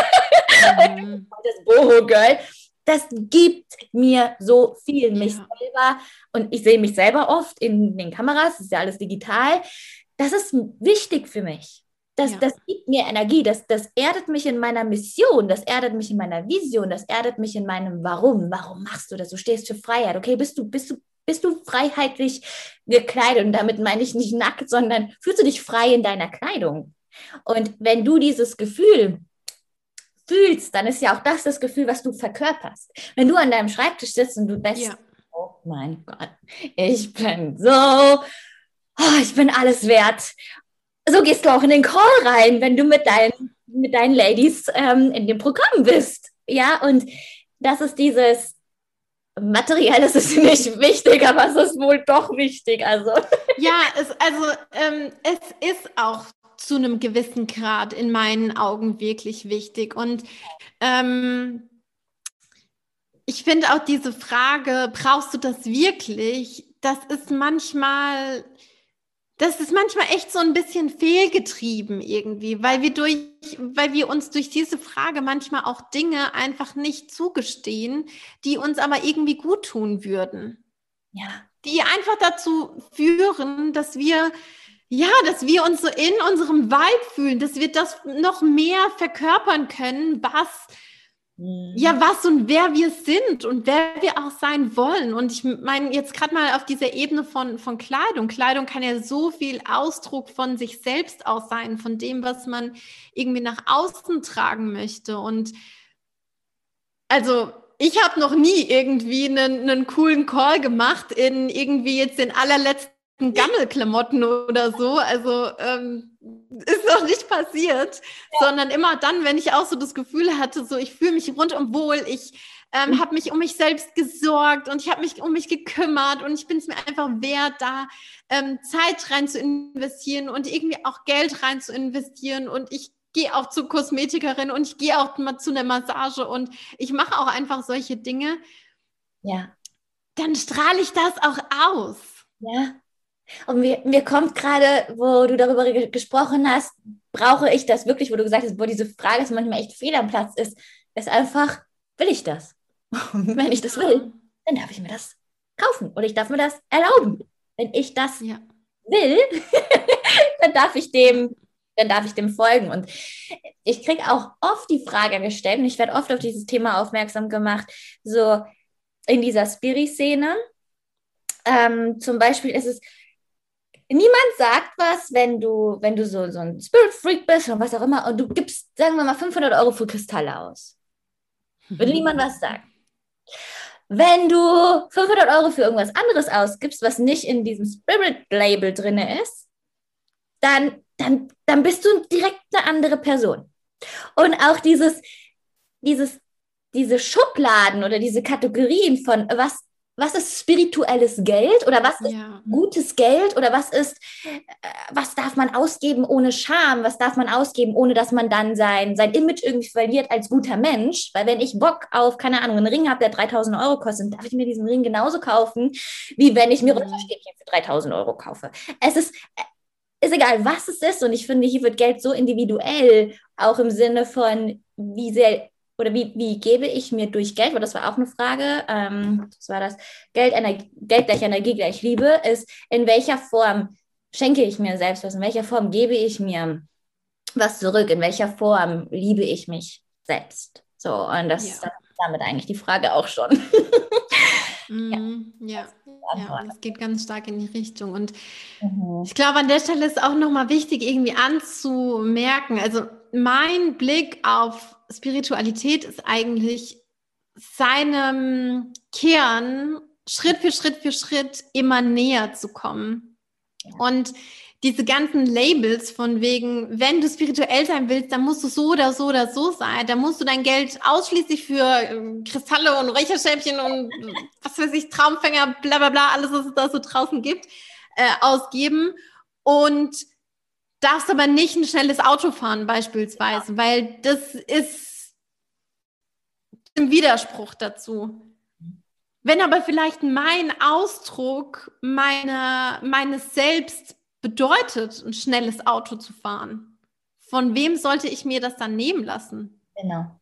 Mhm. das Boho-Girl. Das gibt mir so viel, mich ja. selber. Und ich sehe mich selber oft in den Kameras, das ist ja alles digital. Das ist wichtig für mich. Das, ja. das gibt mir Energie, das, das erdet mich in meiner Mission, das erdet mich in meiner Vision, das erdet mich in meinem Warum. Warum machst du das? Du stehst für Freiheit. Okay, bist du, bist du, bist du freiheitlich gekleidet? Und damit meine ich nicht nackt, sondern fühlst du dich frei in deiner Kleidung? Und wenn du dieses Gefühl fühlst, dann ist ja auch das das Gefühl, was du verkörperst. Wenn du an deinem Schreibtisch sitzt und du denkst, ja. oh mein Gott, ich bin so, oh, ich bin alles wert so gehst du auch in den Call rein, wenn du mit deinen, mit deinen Ladies ähm, in dem Programm bist. Ja, und das ist dieses Materiell ist nicht wichtig, aber es ist wohl doch wichtig. Also. Ja, es, also ähm, es ist auch zu einem gewissen Grad in meinen Augen wirklich wichtig. Und ähm, ich finde auch diese Frage, brauchst du das wirklich? Das ist manchmal das ist manchmal echt so ein bisschen fehlgetrieben irgendwie, weil wir durch, weil wir uns durch diese Frage manchmal auch Dinge einfach nicht zugestehen, die uns aber irgendwie gut tun würden. Ja. Die einfach dazu führen, dass wir, ja, dass wir uns so in unserem Vibe fühlen, dass wir das noch mehr verkörpern können, was ja, mhm. was und wer wir sind und wer wir auch sein wollen. Und ich meine, jetzt gerade mal auf dieser Ebene von, von Kleidung. Kleidung kann ja so viel Ausdruck von sich selbst aus sein, von dem, was man irgendwie nach außen tragen möchte. Und also ich habe noch nie irgendwie einen, einen coolen Call gemacht in irgendwie jetzt den allerletzten Gammelklamotten oder so. Also ähm, ist noch nicht passiert, ja. sondern immer dann, wenn ich auch so das Gefühl hatte, so ich fühle mich rundum wohl, ich ähm, mhm. habe mich um mich selbst gesorgt und ich habe mich um mich gekümmert und ich bin es mir einfach wert, da ähm, Zeit rein zu investieren und irgendwie auch Geld rein zu investieren und ich gehe auch zur Kosmetikerin und ich gehe auch mal zu einer Massage und ich mache auch einfach solche Dinge. Ja. Dann strahle ich das auch aus. Ja. Und mir, mir kommt gerade, wo du darüber gesprochen hast, brauche ich das wirklich, wo du gesagt hast, wo diese Frage ist manchmal echt fehl am Platz ist, ist einfach, will ich das? Und wenn ich das will, dann darf ich mir das kaufen oder ich darf mir das erlauben. Wenn ich das ja. will, dann darf ich dem, dann darf ich dem folgen. Und ich kriege auch oft die Frage gestellt, und ich werde oft auf dieses Thema aufmerksam gemacht, so in dieser Spiri-Szene. Ähm, zum Beispiel ist es, niemand sagt was, wenn du, wenn du so, so ein Spirit Freak bist und was auch immer und du gibst, sagen wir mal, 500 Euro für Kristalle aus. Würde niemand was sagen. Wenn du 500 Euro für irgendwas anderes ausgibst, was nicht in diesem Spirit-Label drin ist, dann, dann, dann bist du direkt eine andere Person. Und auch dieses, dieses, diese Schubladen oder diese Kategorien von was was ist spirituelles Geld oder was ist ja. gutes Geld oder was ist, äh, was darf man ausgeben ohne Scham, was darf man ausgeben, ohne dass man dann sein, sein Image irgendwie verliert als guter Mensch, weil wenn ich Bock auf, keine Ahnung, einen Ring habe, der 3000 Euro kostet, darf ich mir diesen Ring genauso kaufen, wie wenn ich mir mhm. Runterstäbchen für 3000 Euro kaufe. Es ist, äh, ist egal, was es ist und ich finde, hier wird Geld so individuell, auch im Sinne von, wie sehr oder wie, wie gebe ich mir durch Geld, weil das war auch eine Frage, ähm, das war das, Geld, Energie, Geld gleich Energie gleich Liebe, ist, in welcher Form schenke ich mir selbst was, in welcher Form gebe ich mir was zurück, in welcher Form liebe ich mich selbst. So, und das, ja. ist damit eigentlich die Frage auch schon. Mhm, ja. ja. das geht ganz stark in die Richtung. Und mhm. ich glaube, an der Stelle ist auch nochmal wichtig, irgendwie anzumerken. Also mein Blick auf Spiritualität ist eigentlich seinem Kern Schritt für Schritt für Schritt immer näher zu kommen. Und diese ganzen Labels von wegen, wenn du spirituell sein willst, dann musst du so oder so oder so sein. Dann musst du dein Geld ausschließlich für ähm, Kristalle und Räucherstäbchen und was weiß ich, Traumfänger, bla bla bla, alles, was es da so draußen gibt, äh, ausgeben und darfst aber nicht ein schnelles Auto fahren beispielsweise, weil das ist im Widerspruch dazu. Wenn aber vielleicht mein Ausdruck meiner, meines Selbst bedeutet, ein schnelles Auto zu fahren, von wem sollte ich mir das dann nehmen lassen? Genau.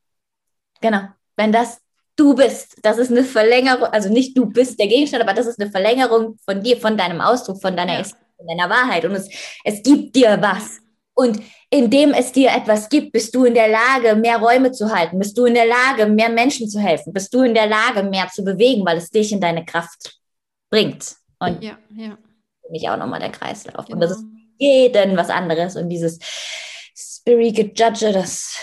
Genau. Wenn das du bist, das ist eine Verlängerung, also nicht du bist der Gegenstand, aber das ist eine Verlängerung von dir, von deinem Ausdruck, von deiner, ja. Von deiner Wahrheit. Und es, es gibt dir was. Und indem es dir etwas gibt, bist du in der Lage, mehr Räume zu halten, bist du in der Lage, mehr Menschen zu helfen, bist du in der Lage, mehr zu bewegen, weil es dich in deine Kraft bringt. Und ja, ja. mich auch nochmal der Kreislauf. Genau. Und das ist jeden was anderes. Und dieses Spirit Judge, das.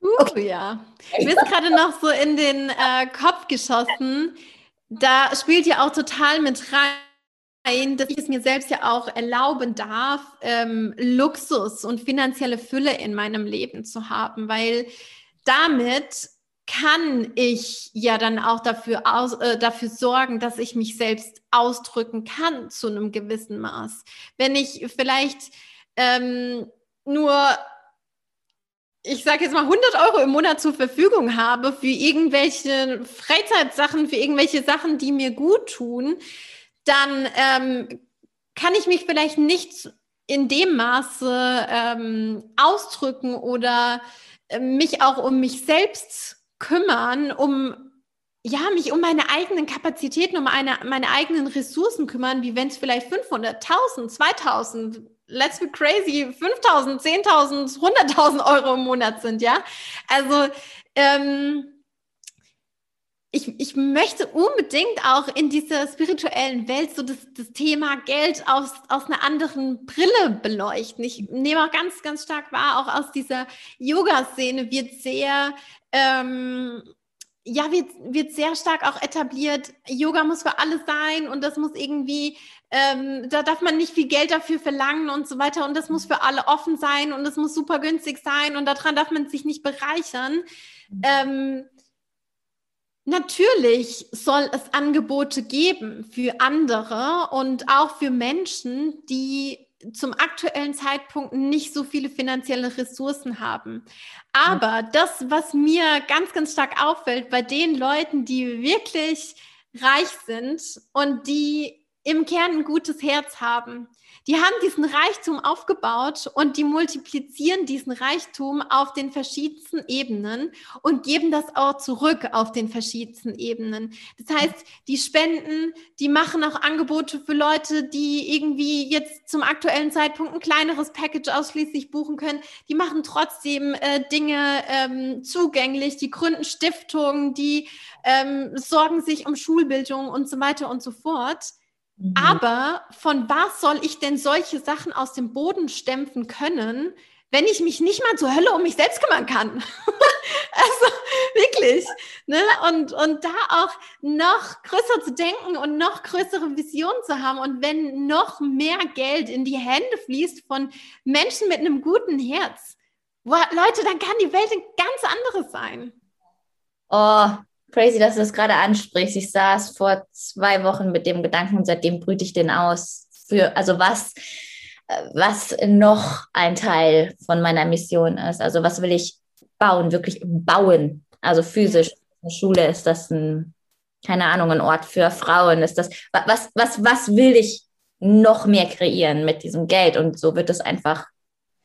Uh, ja. Mir ist gerade noch so in den äh, Kopf geschossen. Da spielt ja auch total mit rein dass ich es mir selbst ja auch erlauben darf, ähm, Luxus und finanzielle Fülle in meinem Leben zu haben, weil damit kann ich ja dann auch dafür, aus, äh, dafür sorgen, dass ich mich selbst ausdrücken kann zu einem gewissen Maß. Wenn ich vielleicht ähm, nur ich sage jetzt mal 100 Euro im Monat zur Verfügung habe für irgendwelche Freizeitsachen, für irgendwelche Sachen, die mir gut tun, dann ähm, kann ich mich vielleicht nicht in dem Maße ähm, ausdrücken oder äh, mich auch um mich selbst kümmern, um ja, mich um meine eigenen Kapazitäten, um eine, meine eigenen Ressourcen kümmern, wie wenn es vielleicht 500, 1000, 2000, let's be crazy, 5000, 10.000, 100.000 Euro im Monat sind, ja. Also, ähm, ich, ich möchte unbedingt auch in dieser spirituellen Welt so das, das Thema Geld aus, aus einer anderen Brille beleuchten. Ich nehme auch ganz, ganz stark wahr, auch aus dieser Yoga-Szene wird sehr, ähm, ja, wird, wird sehr stark auch etabliert, Yoga muss für alle sein und das muss irgendwie, ähm, da darf man nicht viel Geld dafür verlangen und so weiter und das muss für alle offen sein und das muss super günstig sein und daran darf man sich nicht bereichern. Mhm. Ähm, Natürlich soll es Angebote geben für andere und auch für Menschen, die zum aktuellen Zeitpunkt nicht so viele finanzielle Ressourcen haben. Aber das, was mir ganz, ganz stark auffällt bei den Leuten, die wirklich reich sind und die im Kern ein gutes Herz haben, die haben diesen Reichtum aufgebaut und die multiplizieren diesen Reichtum auf den verschiedensten Ebenen und geben das auch zurück auf den verschiedensten Ebenen. Das heißt, die spenden, die machen auch Angebote für Leute, die irgendwie jetzt zum aktuellen Zeitpunkt ein kleineres Package ausschließlich buchen können. Die machen trotzdem äh, Dinge ähm, zugänglich, die gründen Stiftungen, die ähm, sorgen sich um Schulbildung und so weiter und so fort. Mhm. Aber von was soll ich denn solche Sachen aus dem Boden stempfen können, wenn ich mich nicht mal zur Hölle um mich selbst kümmern kann? also wirklich. Ne? Und, und da auch noch größer zu denken und noch größere Visionen zu haben. Und wenn noch mehr Geld in die Hände fließt von Menschen mit einem guten Herz, Leute, dann kann die Welt ein ganz anderes sein. Oh, crazy, dass du das gerade ansprichst. Ich saß vor zwei Wochen mit dem Gedanken und seitdem brüte ich den aus. Für, also was, was noch ein Teil von meiner Mission ist. Also was will ich bauen, wirklich bauen. Also physisch. Eine Schule ist das ein, keine Ahnung, ein Ort für Frauen. Ist das, was, was, was will ich noch mehr kreieren mit diesem Geld? Und so wird es einfach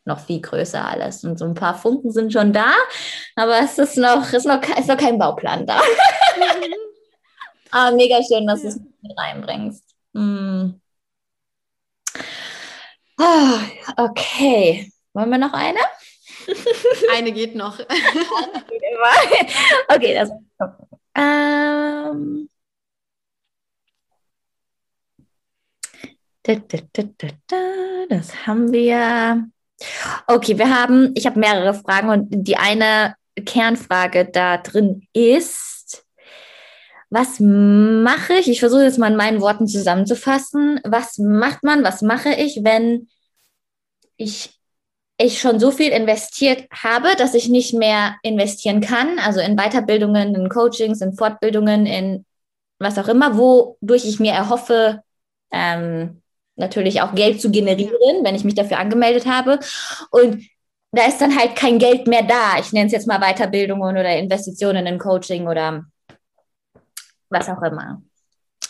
noch viel größer alles. Und so ein paar Funken sind schon da, aber es ist noch, ist noch, ist noch kein Bauplan da. aber ah, mega schön, dass du es mit reinbringst. Hm. Ah, okay. Wollen wir noch eine? Eine geht noch. okay, das. Ähm. Das haben wir. Okay, wir haben, ich habe mehrere Fragen und die eine Kernfrage da drin ist, was mache ich? Ich versuche jetzt mal in meinen Worten zusammenzufassen. Was macht man, was mache ich, wenn ich, ich schon so viel investiert habe, dass ich nicht mehr investieren kann? Also in Weiterbildungen, in Coachings, in Fortbildungen, in was auch immer, wodurch ich mir erhoffe, ähm, natürlich auch Geld zu generieren, wenn ich mich dafür angemeldet habe. Und da ist dann halt kein Geld mehr da. Ich nenne es jetzt mal Weiterbildungen oder Investitionen in Coaching oder was auch immer.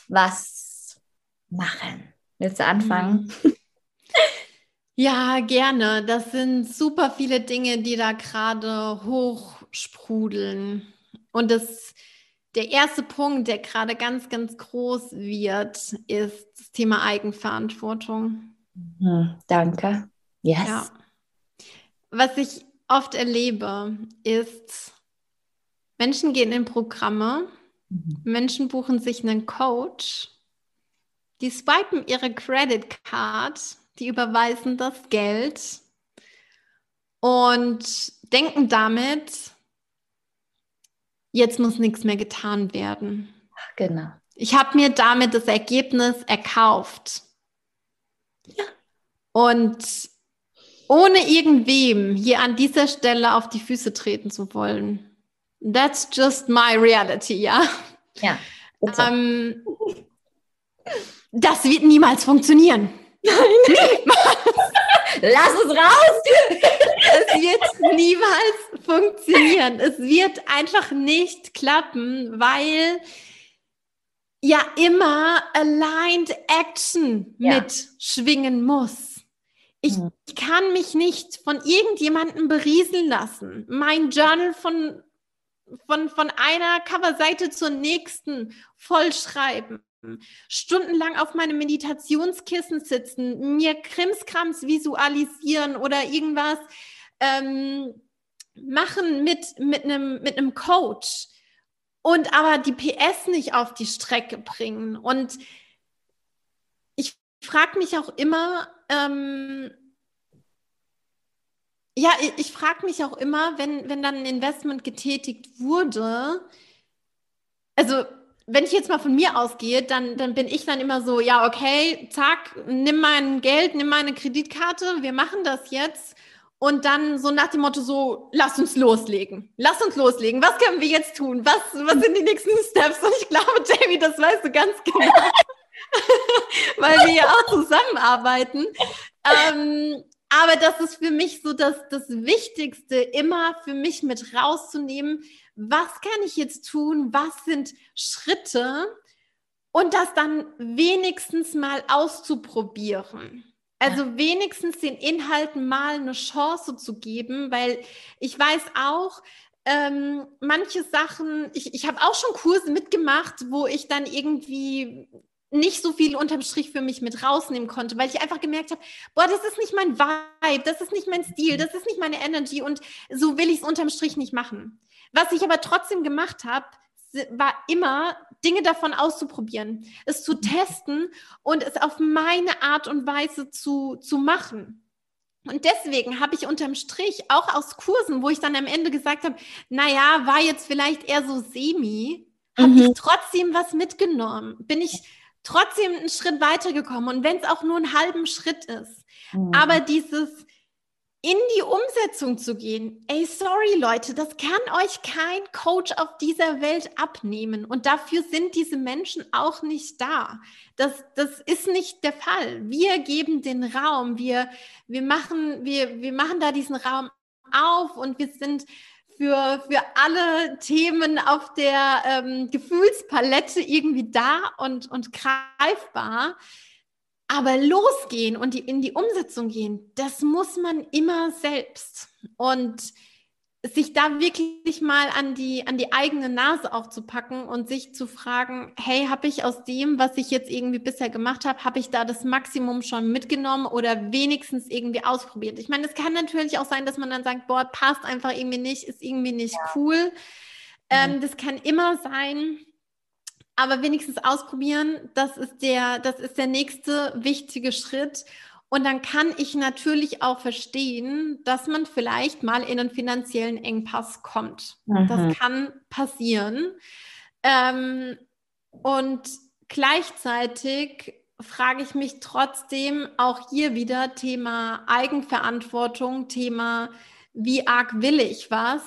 Was machen? Willst du anfangen? Mhm. Ja, gerne. Das sind super viele Dinge, die da gerade hochsprudeln. Und das, der erste Punkt, der gerade ganz, ganz groß wird, ist Thema Eigenverantwortung. Mhm, danke. Yes. Ja. Was ich oft erlebe, ist, Menschen gehen in Programme, mhm. Menschen buchen sich einen Coach, die swipen ihre Credit Card die überweisen das Geld und denken damit, jetzt muss nichts mehr getan werden. Genau. Ich habe mir damit das Ergebnis erkauft. Ja. Und ohne irgendwem hier an dieser Stelle auf die Füße treten zu wollen. That's just my reality, ja. Ja. Ähm, das wird niemals funktionieren. Nein. Lass es raus! es wird niemals funktionieren. Es wird einfach nicht klappen, weil ja immer aligned action ja. mitschwingen muss. Ich, mhm. kann mich nicht von irgendjemandem berieseln lassen. Mein Journal von, von, von einer Coverseite zur nächsten vollschreiben stundenlang auf meinem Meditationskissen sitzen, mir Krimskrams visualisieren oder irgendwas ähm, machen mit, mit, einem, mit einem Coach und aber die PS nicht auf die Strecke bringen. Und ich frage mich auch immer, ähm, ja, ich, ich frage mich auch immer, wenn, wenn dann ein Investment getätigt wurde, also wenn ich jetzt mal von mir ausgehe, dann, dann bin ich dann immer so, ja, okay, zack, nimm mein Geld, nimm meine Kreditkarte, wir machen das jetzt. Und dann so nach dem Motto so, lass uns loslegen. Lass uns loslegen. Was können wir jetzt tun? Was, was sind die nächsten Steps? Und ich glaube, Jamie, das weißt du ganz genau. Weil wir ja auch zusammenarbeiten. Ähm, aber das ist für mich so das, das Wichtigste, immer für mich mit rauszunehmen, was kann ich jetzt tun, was sind Schritte und das dann wenigstens mal auszuprobieren. Also wenigstens den Inhalten mal eine Chance zu geben, weil ich weiß auch, ähm, manche Sachen, ich, ich habe auch schon Kurse mitgemacht, wo ich dann irgendwie nicht so viel unterm Strich für mich mit rausnehmen konnte, weil ich einfach gemerkt habe, boah, das ist nicht mein Vibe, das ist nicht mein Stil, das ist nicht meine Energy und so will ich es unterm Strich nicht machen. Was ich aber trotzdem gemacht habe, war immer, Dinge davon auszuprobieren, es zu testen und es auf meine Art und Weise zu, zu machen. Und deswegen habe ich unterm Strich auch aus Kursen, wo ich dann am Ende gesagt habe, naja, war jetzt vielleicht eher so semi, habe mhm. ich trotzdem was mitgenommen. Bin ich trotzdem einen Schritt weitergekommen und wenn es auch nur einen halben Schritt ist. Mhm. Aber dieses in die Umsetzung zu gehen. Ey, sorry Leute, das kann euch kein Coach auf dieser Welt abnehmen. Und dafür sind diese Menschen auch nicht da. Das, das ist nicht der Fall. Wir geben den Raum. Wir, wir, machen, wir, wir machen da diesen Raum auf und wir sind für, für alle Themen auf der ähm, Gefühlspalette irgendwie da und, und greifbar. Aber losgehen und die, in die Umsetzung gehen, das muss man immer selbst. Und sich da wirklich mal an die, an die eigene Nase auch zu packen und sich zu fragen, hey, habe ich aus dem, was ich jetzt irgendwie bisher gemacht habe, habe ich da das Maximum schon mitgenommen oder wenigstens irgendwie ausprobiert? Ich meine, es kann natürlich auch sein, dass man dann sagt, boah, passt einfach irgendwie nicht, ist irgendwie nicht ja. cool. Ähm, das kann immer sein aber wenigstens ausprobieren, das ist der, das ist der nächste wichtige Schritt. Und dann kann ich natürlich auch verstehen, dass man vielleicht mal in einen finanziellen Engpass kommt. Mhm. Das kann passieren. Ähm, und gleichzeitig frage ich mich trotzdem auch hier wieder Thema Eigenverantwortung, Thema, wie arg will ich was?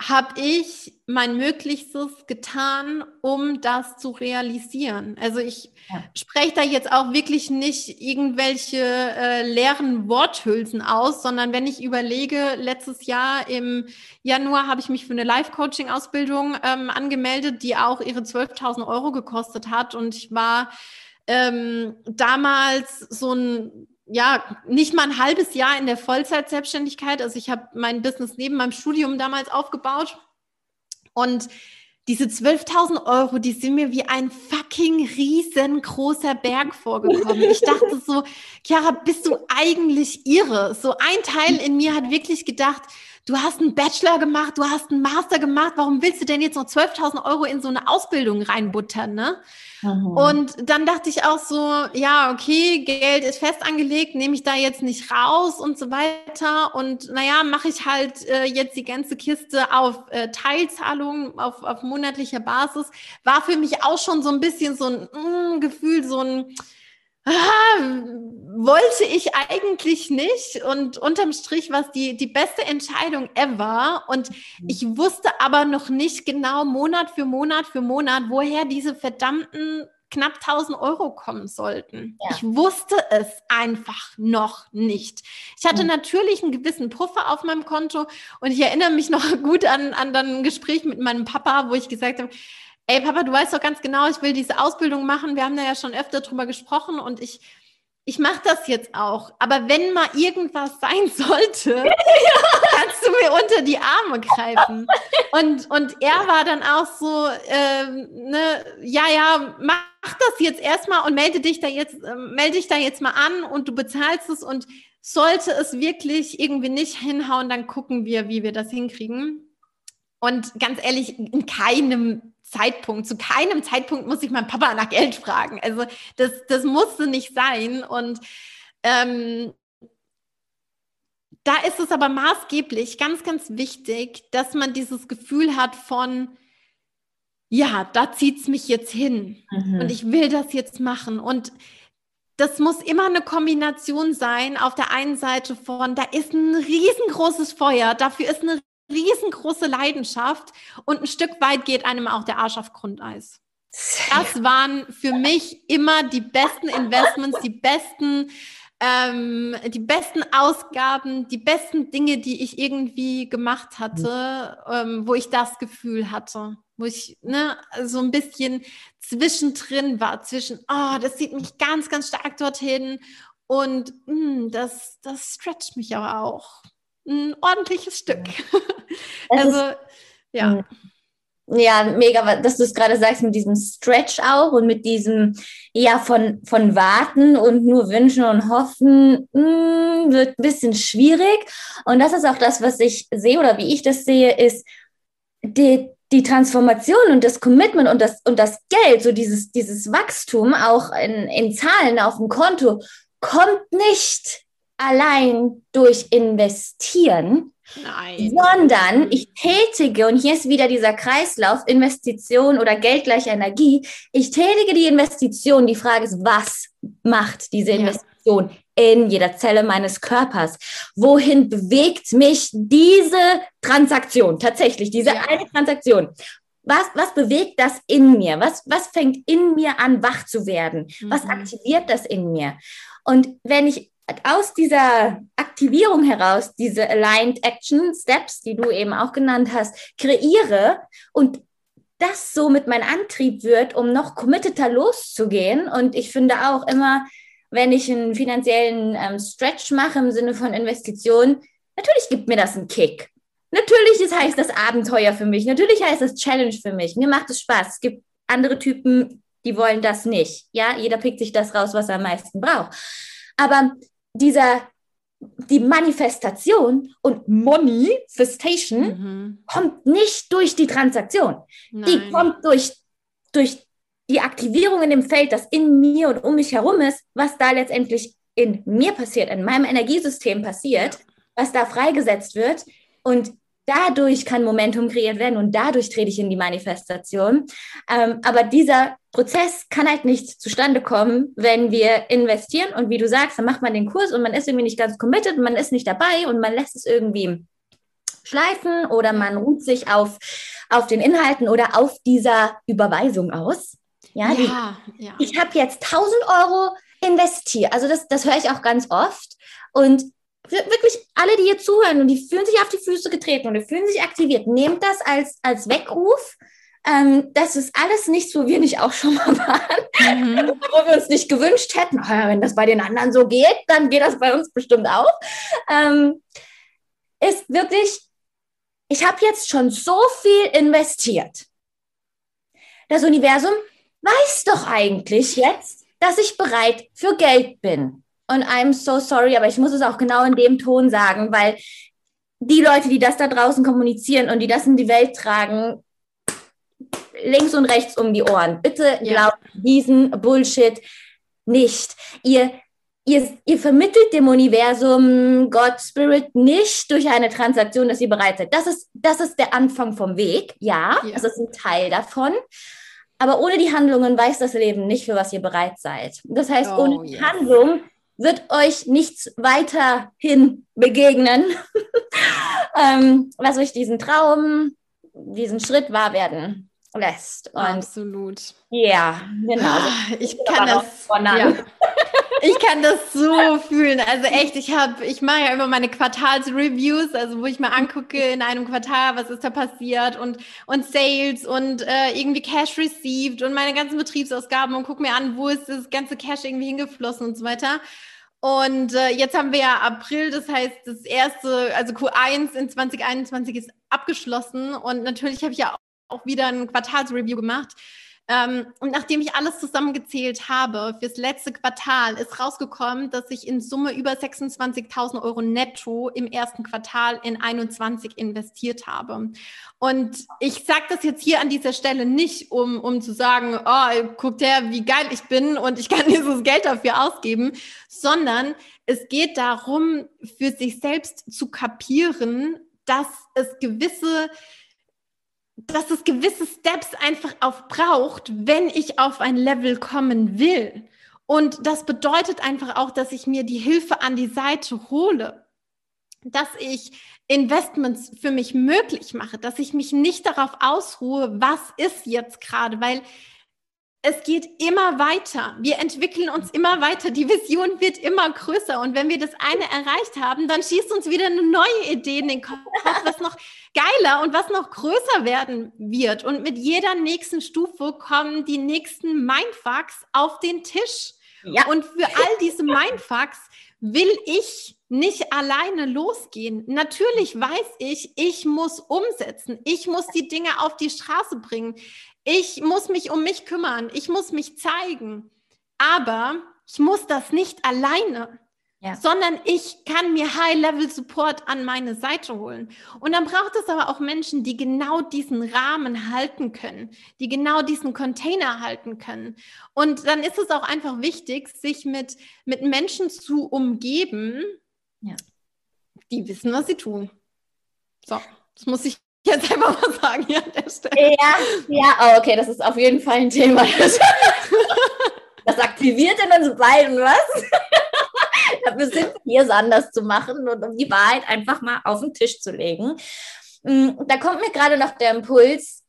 Habe ich mein Möglichstes getan, um das zu realisieren. Also ich ja. spreche da jetzt auch wirklich nicht irgendwelche äh, leeren Worthülsen aus, sondern wenn ich überlege, letztes Jahr im Januar habe ich mich für eine Life-Coaching-Ausbildung ähm, angemeldet, die auch ihre 12.000 Euro gekostet hat und ich war ähm, damals so ein ja, nicht mal ein halbes Jahr in der Vollzeit-Selbstständigkeit. Also ich habe mein Business neben meinem Studium damals aufgebaut. Und diese 12.000 Euro, die sind mir wie ein fucking riesengroßer Berg vorgekommen. Ich dachte so, Chiara, bist du eigentlich irre? So ein Teil in mir hat wirklich gedacht, du hast einen Bachelor gemacht, du hast einen Master gemacht, warum willst du denn jetzt noch 12.000 Euro in so eine Ausbildung reinbuttern, ne? Mhm. Und dann dachte ich auch so, ja, okay, Geld ist fest angelegt, nehme ich da jetzt nicht raus und so weiter. Und naja, mache ich halt äh, jetzt die ganze Kiste auf äh, Teilzahlung, auf, auf monatlicher Basis. War für mich auch schon so ein bisschen so ein mm, Gefühl, so ein ah, wollte ich eigentlich nicht und unterm Strich war es die, die beste Entscheidung ever und mhm. ich wusste aber noch nicht genau Monat für Monat für Monat, woher diese verdammten knapp 1000 Euro kommen sollten. Ja. Ich wusste es einfach noch nicht. Ich hatte mhm. natürlich einen gewissen Puffer auf meinem Konto und ich erinnere mich noch gut an, an ein Gespräch mit meinem Papa, wo ich gesagt habe, ey Papa, du weißt doch ganz genau, ich will diese Ausbildung machen. Wir haben da ja schon öfter drüber gesprochen und ich, ich mache das jetzt auch. Aber wenn mal irgendwas sein sollte, kannst du mir unter die Arme greifen. Und, und er war dann auch so, ähm, ne, ja, ja, mach das jetzt erstmal und melde dich da jetzt, äh, melde dich da jetzt mal an und du bezahlst es und sollte es wirklich irgendwie nicht hinhauen, dann gucken wir, wie wir das hinkriegen. Und ganz ehrlich, in keinem Zeitpunkt, zu keinem Zeitpunkt muss ich meinen Papa nach Geld fragen. Also das, das musste nicht sein. Und ähm, da ist es aber maßgeblich ganz, ganz wichtig, dass man dieses Gefühl hat von, ja, da zieht es mich jetzt hin mhm. und ich will das jetzt machen. Und das muss immer eine Kombination sein. Auf der einen Seite von, da ist ein riesengroßes Feuer, dafür ist eine riesengroße Leidenschaft und ein Stück weit geht einem auch der Arsch auf Grundeis. Das waren für mich immer die besten Investments, die besten, ähm, die besten Ausgaben, die besten Dinge, die ich irgendwie gemacht hatte, ähm, wo ich das Gefühl hatte, wo ich ne, so ein bisschen zwischendrin war, zwischen, oh, das zieht mich ganz, ganz stark dorthin und mh, hm, das, das stretcht mich aber auch ein ordentliches Stück. also, ja. Hm. Ja, mega, dass du es gerade sagst mit diesem Stretch auch und mit diesem, ja, von, von Warten und nur wünschen und hoffen, mh, hm, wird ein bisschen schwierig. Und das ist auch das, was ich sehe oder wie ich das sehe, ist die, die Transformation und das Commitment und das, und das Geld, so dieses, dieses Wachstum auch in, in Zahlen auf dem Konto, kommt nicht allein durch Investieren, Nein. sondern ich tätige, und hier ist wieder dieser Kreislauf, Investition oder Geld gleich Energie, ich tätige die Investition. Die Frage ist, was macht diese Investition? Ja. In jeder Zelle meines Körpers. Wohin bewegt mich diese Transaktion? Tatsächlich, diese ja. eine Transaktion was, was bewegt das in mir? Was, was fängt in mir an, wach zu werden? Mhm. Was aktiviert das in mir? Und wenn ich aus dieser Aktivierung heraus, diese Aligned Action Steps, die du eben auch genannt hast, kreiere und das so mit mein Antrieb wird, um noch committeter loszugehen. Und ich finde auch immer, wenn ich einen finanziellen ähm, Stretch mache im Sinne von Investitionen, natürlich gibt mir das einen Kick. Natürlich ist, heißt das Abenteuer für mich. Natürlich heißt das Challenge für mich. Mir macht es Spaß. Es gibt andere Typen, die wollen das nicht. Ja, jeder pickt sich das raus, was er am meisten braucht. Aber dieser, die Manifestation und Manifestation mhm. kommt nicht durch die Transaktion. Nein. Die kommt durch, durch die Aktivierung in dem Feld, das in mir und um mich herum ist, was da letztendlich in mir passiert, in meinem Energiesystem passiert, was da freigesetzt wird. Und dadurch kann Momentum kreiert werden und dadurch trete ich in die Manifestation. Ähm, aber dieser Prozess kann halt nicht zustande kommen, wenn wir investieren und wie du sagst, dann macht man den Kurs und man ist irgendwie nicht ganz committed, man ist nicht dabei und man lässt es irgendwie schleifen oder man ruht sich auf, auf den Inhalten oder auf dieser Überweisung aus. Ja, ja, die, ja. ich habe jetzt 1000 Euro investiert. Also das, das höre ich auch ganz oft. Und wirklich alle, die hier zuhören und die fühlen sich auf die Füße getreten und die fühlen sich aktiviert, nehmt das als, als Weckruf. Ähm, das ist alles nichts, wo wir nicht auch schon mal waren, mhm. wo wir uns nicht gewünscht hätten. Oh ja, wenn das bei den anderen so geht, dann geht das bei uns bestimmt auch. Ähm, ist wirklich, ich habe jetzt schon so viel investiert. Das Universum weiß doch eigentlich jetzt, dass ich bereit für Geld bin. Und I'm so sorry, aber ich muss es auch genau in dem Ton sagen, weil die Leute, die das da draußen kommunizieren und die das in die Welt tragen, links und rechts um die Ohren. Bitte ja. glaubt diesen Bullshit nicht. Ihr, ihr, ihr vermittelt dem Universum Gott, Spirit nicht durch eine Transaktion, dass ihr bereit seid. Das ist, das ist der Anfang vom Weg. Ja, ja. das ist ein Teil davon. Aber ohne die Handlungen weiß das Leben nicht, für was ihr bereit seid. Das heißt, oh, ohne yes. Handlung wird euch nichts weiterhin begegnen, ähm, was euch diesen Traum, diesen Schritt wahr werden lässt. Und Absolut. Ja, genau. Ah, ich kann das. Ja. Ich kann das so fühlen. Also echt, ich habe, ich mache ja immer meine Quartalsreviews, also wo ich mal angucke in einem Quartal, was ist da passiert und und Sales und äh, irgendwie Cash received und meine ganzen Betriebsausgaben und gucke mir an, wo ist das ganze Cash irgendwie hingeflossen und so weiter. Und äh, jetzt haben wir ja April, das heißt, das erste, also Q1 in 2021 ist abgeschlossen und natürlich habe ich ja auch wieder ein Quartalsreview gemacht. Ähm, und nachdem ich alles zusammengezählt habe, fürs letzte Quartal ist rausgekommen, dass ich in Summe über 26.000 Euro netto im ersten Quartal in 21 investiert habe. Und ich sage das jetzt hier an dieser Stelle nicht, um, um zu sagen, oh, guckt her, wie geil ich bin und ich kann dieses Geld dafür ausgeben, sondern es geht darum, für sich selbst zu kapieren, dass es gewisse dass es gewisse Steps einfach auch braucht, wenn ich auf ein Level kommen will. Und das bedeutet einfach auch, dass ich mir die Hilfe an die Seite hole, dass ich Investments für mich möglich mache, dass ich mich nicht darauf ausruhe, was ist jetzt gerade, weil es geht immer weiter. Wir entwickeln uns immer weiter. Die Vision wird immer größer. Und wenn wir das eine erreicht haben, dann schießt uns wieder eine neue Idee in den Kopf, was noch geiler und was noch größer werden wird. Und mit jeder nächsten Stufe kommen die nächsten Mindfucks auf den Tisch. Ja. Und für all diese Mindfucks will ich nicht alleine losgehen. Natürlich weiß ich, ich muss umsetzen. Ich muss die Dinge auf die Straße bringen. Ich muss mich um mich kümmern. Ich muss mich zeigen. Aber ich muss das nicht alleine. Ja. sondern ich kann mir High-Level-Support an meine Seite holen. Und dann braucht es aber auch Menschen, die genau diesen Rahmen halten können, die genau diesen Container halten können. Und dann ist es auch einfach wichtig, sich mit, mit Menschen zu umgeben, ja. die wissen, was sie tun. So, das muss ich jetzt einfach mal sagen hier an der Stelle. Ja, ja, oh, okay, das ist auf jeden Fall ein Thema. Das, aktiviert in uns beiden was. Wir sind hier, es anders zu machen und um die Wahrheit einfach mal auf den Tisch zu legen. Mm, da kommt mir gerade noch der Impuls,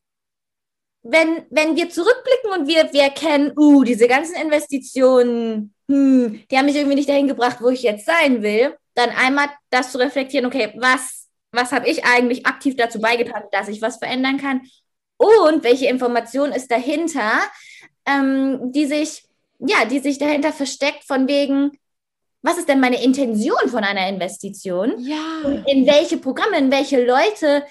wenn, wenn wir zurückblicken und wir, wir erkennen, uh, diese ganzen Investitionen, hm, die haben mich irgendwie nicht dahin gebracht, wo ich jetzt sein will, dann einmal das zu reflektieren, okay, was, was habe ich eigentlich aktiv dazu beigetragen, dass ich was verändern kann? Und welche Information ist dahinter, ähm, die sich, ja, die sich dahinter versteckt, von wegen, was ist denn meine Intention von einer Investition? Ja. Und in welche Programme, in welche Leute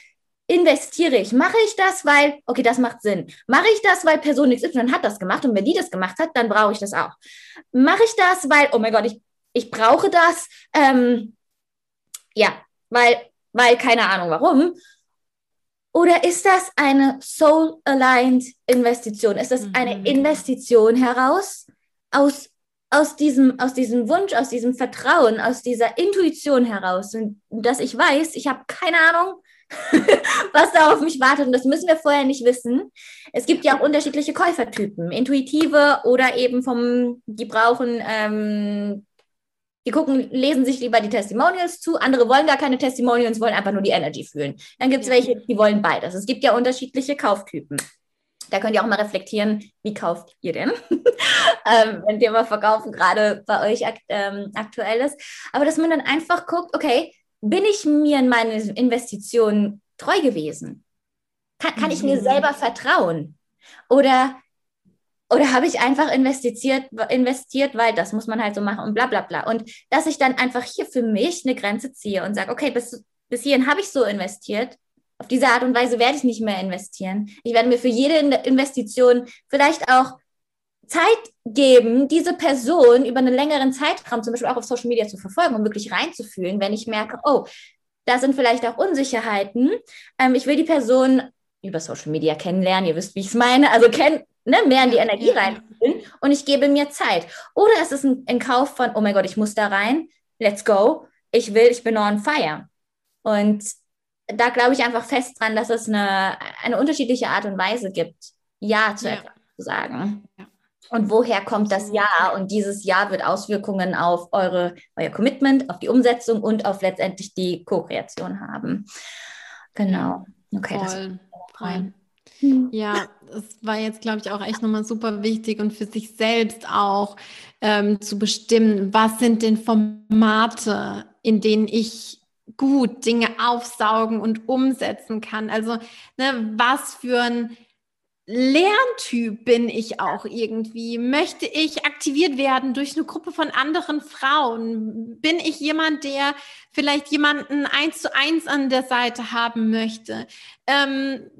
investiere ich? Mache ich das, weil, okay, das macht Sinn. Mache ich das, weil Person XY hat das gemacht und wenn die das gemacht hat, dann brauche ich das auch. Mache ich das, weil, oh mein Gott, ich, ich brauche das, ähm, ja, weil, weil keine Ahnung warum. Oder ist das eine Soul-Aligned Investition? Ist das mhm. eine Investition heraus aus aus diesem, aus diesem Wunsch, aus diesem Vertrauen, aus dieser Intuition heraus und dass ich weiß, ich habe keine Ahnung, was da auf mich wartet und das müssen wir vorher nicht wissen. Es gibt ja auch unterschiedliche Käufertypen, intuitive oder eben vom, die brauchen ähm, Die gucken, lesen sich lieber die Testimonials zu. Andere wollen gar keine Testimonials, wollen einfach nur die Energy fühlen. Dann gibt es ja. welche, die wollen beides. Es gibt ja unterschiedliche Kauftypen. Da könnt ihr auch mal reflektieren, wie kauft ihr denn? ähm, wenn Thema Verkaufen gerade bei euch akt ähm, aktuell ist. Aber dass man dann einfach guckt, okay, bin ich mir in meine Investitionen treu gewesen? Kann, kann ich mir mhm. selber vertrauen? Oder, oder habe ich einfach investiert, investiert, weil das muss man halt so machen und bla bla bla. Und dass ich dann einfach hier für mich eine Grenze ziehe und sage, okay, bis, bis hierhin habe ich so investiert. Auf diese Art und Weise werde ich nicht mehr investieren. Ich werde mir für jede Investition vielleicht auch Zeit geben, diese Person über einen längeren Zeitraum, zum Beispiel auch auf Social Media zu verfolgen, um wirklich reinzufühlen, wenn ich merke, oh, da sind vielleicht auch Unsicherheiten. Ähm, ich will die Person über Social Media kennenlernen, ihr wisst, wie ich es meine, also kenn, ne, mehr in die Energie ja. reinfühlen und ich gebe mir Zeit. Oder es ist ein, ein Kauf von, oh mein Gott, ich muss da rein, let's go, ich will, ich bin on fire. Und da glaube ich einfach fest dran, dass es eine, eine unterschiedliche Art und Weise gibt, Ja zu, ja. zu sagen. Ja. Und woher kommt das Ja? Und dieses Ja wird Auswirkungen auf eure, euer Commitment, auf die Umsetzung und auf letztendlich die Co-Kreation haben. Genau. Okay, voll, voll. Hm. Ja, das war jetzt, glaube ich, auch echt nochmal super wichtig und für sich selbst auch ähm, zu bestimmen, was sind denn Formate, in denen ich gut Dinge aufsaugen und umsetzen kann. Also, ne, was für ein Lerntyp bin ich auch irgendwie? Möchte ich aktiviert werden durch eine Gruppe von anderen Frauen? Bin ich jemand, der vielleicht jemanden eins zu eins an der Seite haben möchte? Ähm,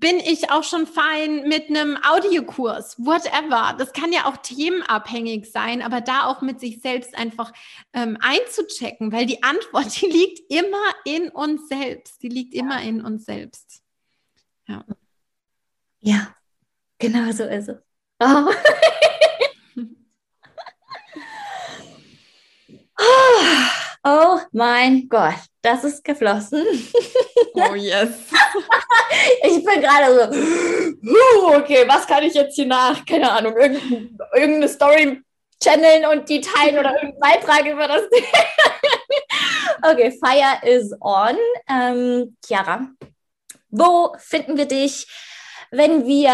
bin ich auch schon fein mit einem Audiokurs, whatever. Das kann ja auch themenabhängig sein, aber da auch mit sich selbst einfach ähm, einzuchecken, weil die Antwort, die liegt immer in uns selbst. Die liegt immer in uns selbst. Ja. Ja, genau so ist es. Oh. oh mein Gott, das ist geflossen. Oh yes. ich bin gerade so, okay, was kann ich jetzt hier nach, keine Ahnung, irgendeine Story channeln und die teilen oder irgendeinen Beitrag über das okay, Fire is on. Ähm, Chiara, wo finden wir dich? wenn wir,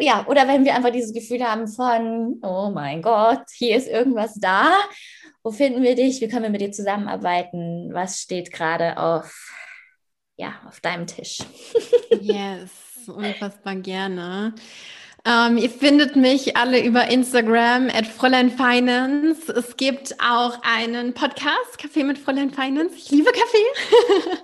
ja, oder wenn wir einfach dieses Gefühl haben von, oh mein Gott, hier ist irgendwas da. Wo finden wir dich? Wie können wir mit dir zusammenarbeiten? Was steht gerade auf, ja, auf deinem Tisch? yes, unfassbar gerne. Ähm, ihr findet mich alle über Instagram at Fräulein Finance. Es gibt auch einen Podcast, Kaffee mit Fräulein Finance. Ich liebe Kaffee.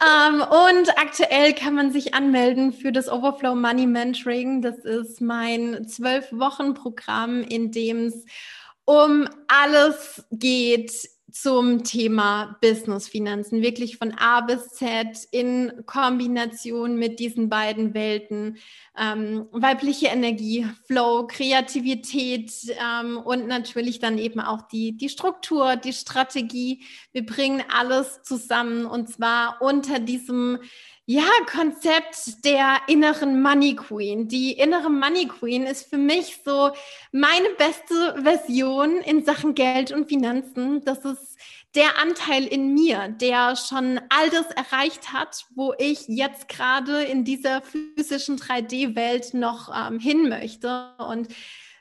ähm, und aktuell kann man sich anmelden für das Overflow Money Mentoring. Das ist mein zwölf Wochen Programm, in dem es um alles geht zum Thema Business-Finanzen, wirklich von A bis Z in Kombination mit diesen beiden Welten, ähm, weibliche Energie, Flow, Kreativität ähm, und natürlich dann eben auch die, die Struktur, die Strategie. Wir bringen alles zusammen und zwar unter diesem ja, Konzept der inneren Money Queen. Die innere Money Queen ist für mich so meine beste Version in Sachen Geld und Finanzen. Das ist der Anteil in mir, der schon all das erreicht hat, wo ich jetzt gerade in dieser physischen 3D-Welt noch ähm, hin möchte. Und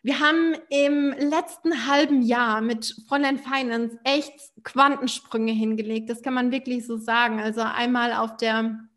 wir haben im letzten halben Jahr mit Fräulein Finance echt Quantensprünge hingelegt. Das kann man wirklich so sagen. Also einmal auf der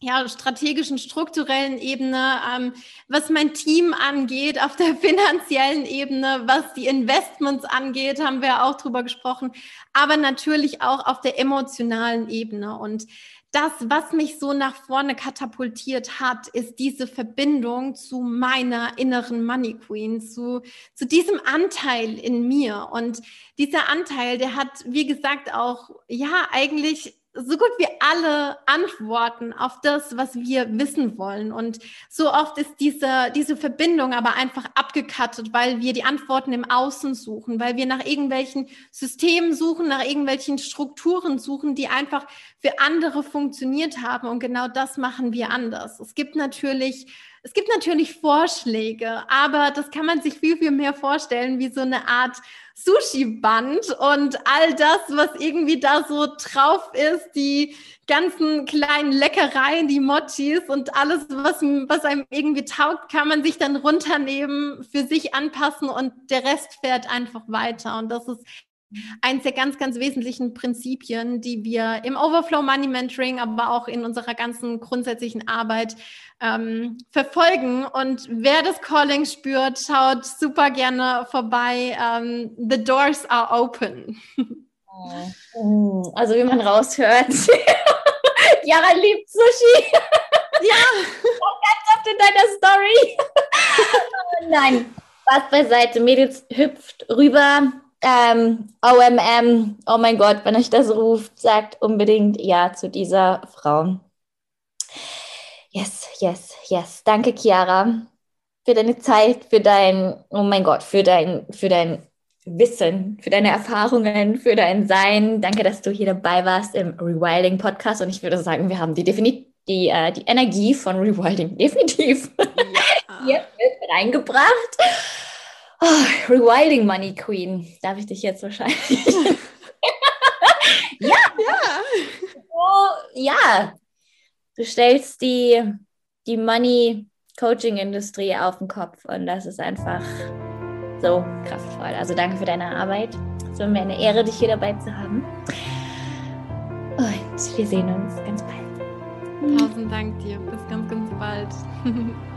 ja, strategischen, strukturellen Ebene, ähm, was mein Team angeht, auf der finanziellen Ebene, was die Investments angeht, haben wir auch drüber gesprochen, aber natürlich auch auf der emotionalen Ebene. Und das, was mich so nach vorne katapultiert hat, ist diese Verbindung zu meiner inneren Money Queen, zu, zu diesem Anteil in mir. Und dieser Anteil, der hat, wie gesagt, auch, ja, eigentlich so gut wie alle Antworten auf das, was wir wissen wollen. Und so oft ist diese, diese Verbindung aber einfach abgekattet, weil wir die Antworten im Außen suchen, weil wir nach irgendwelchen Systemen suchen, nach irgendwelchen Strukturen suchen, die einfach für andere funktioniert haben. Und genau das machen wir anders. Es gibt natürlich es gibt natürlich Vorschläge, aber das kann man sich viel, viel mehr vorstellen wie so eine Art Sushi-Band und all das, was irgendwie da so drauf ist, die ganzen kleinen Leckereien, die Mochis und alles, was, was einem irgendwie taugt, kann man sich dann runternehmen, für sich anpassen und der Rest fährt einfach weiter. Und das ist eins der ganz, ganz wesentlichen Prinzipien, die wir im Overflow Money Mentoring, aber auch in unserer ganzen grundsätzlichen Arbeit ähm, verfolgen. Und wer das Calling spürt, schaut super gerne vorbei. Ähm, the doors are open. Oh. Also wie man raushört. Jara liebt Sushi. Ja. Ganz oft in deiner Story. Nein, was beiseite. Mädels hüpft rüber ähm, OMM, oh mein Gott, wenn euch das ruft, sagt unbedingt Ja zu dieser Frau. Yes, yes, yes. Danke, Chiara, für deine Zeit, für dein, oh mein Gott, für dein, für dein Wissen, für deine Erfahrungen, für dein Sein. Danke, dass du hier dabei warst im Rewilding Podcast. Und ich würde sagen, wir haben die definitiv die, äh, die Energie von Rewilding definitiv ja. hier mit reingebracht. Oh, Rewilding Money Queen. Darf ich dich jetzt wahrscheinlich? ja, ja. Oh, ja. Du stellst die, die Money Coaching Industrie auf den Kopf und das ist einfach so kraftvoll. Also danke für deine Arbeit. Es war mir eine Ehre, dich hier dabei zu haben. Und wir sehen uns ganz bald. Tausend Dank dir. Bis ganz, ganz bald.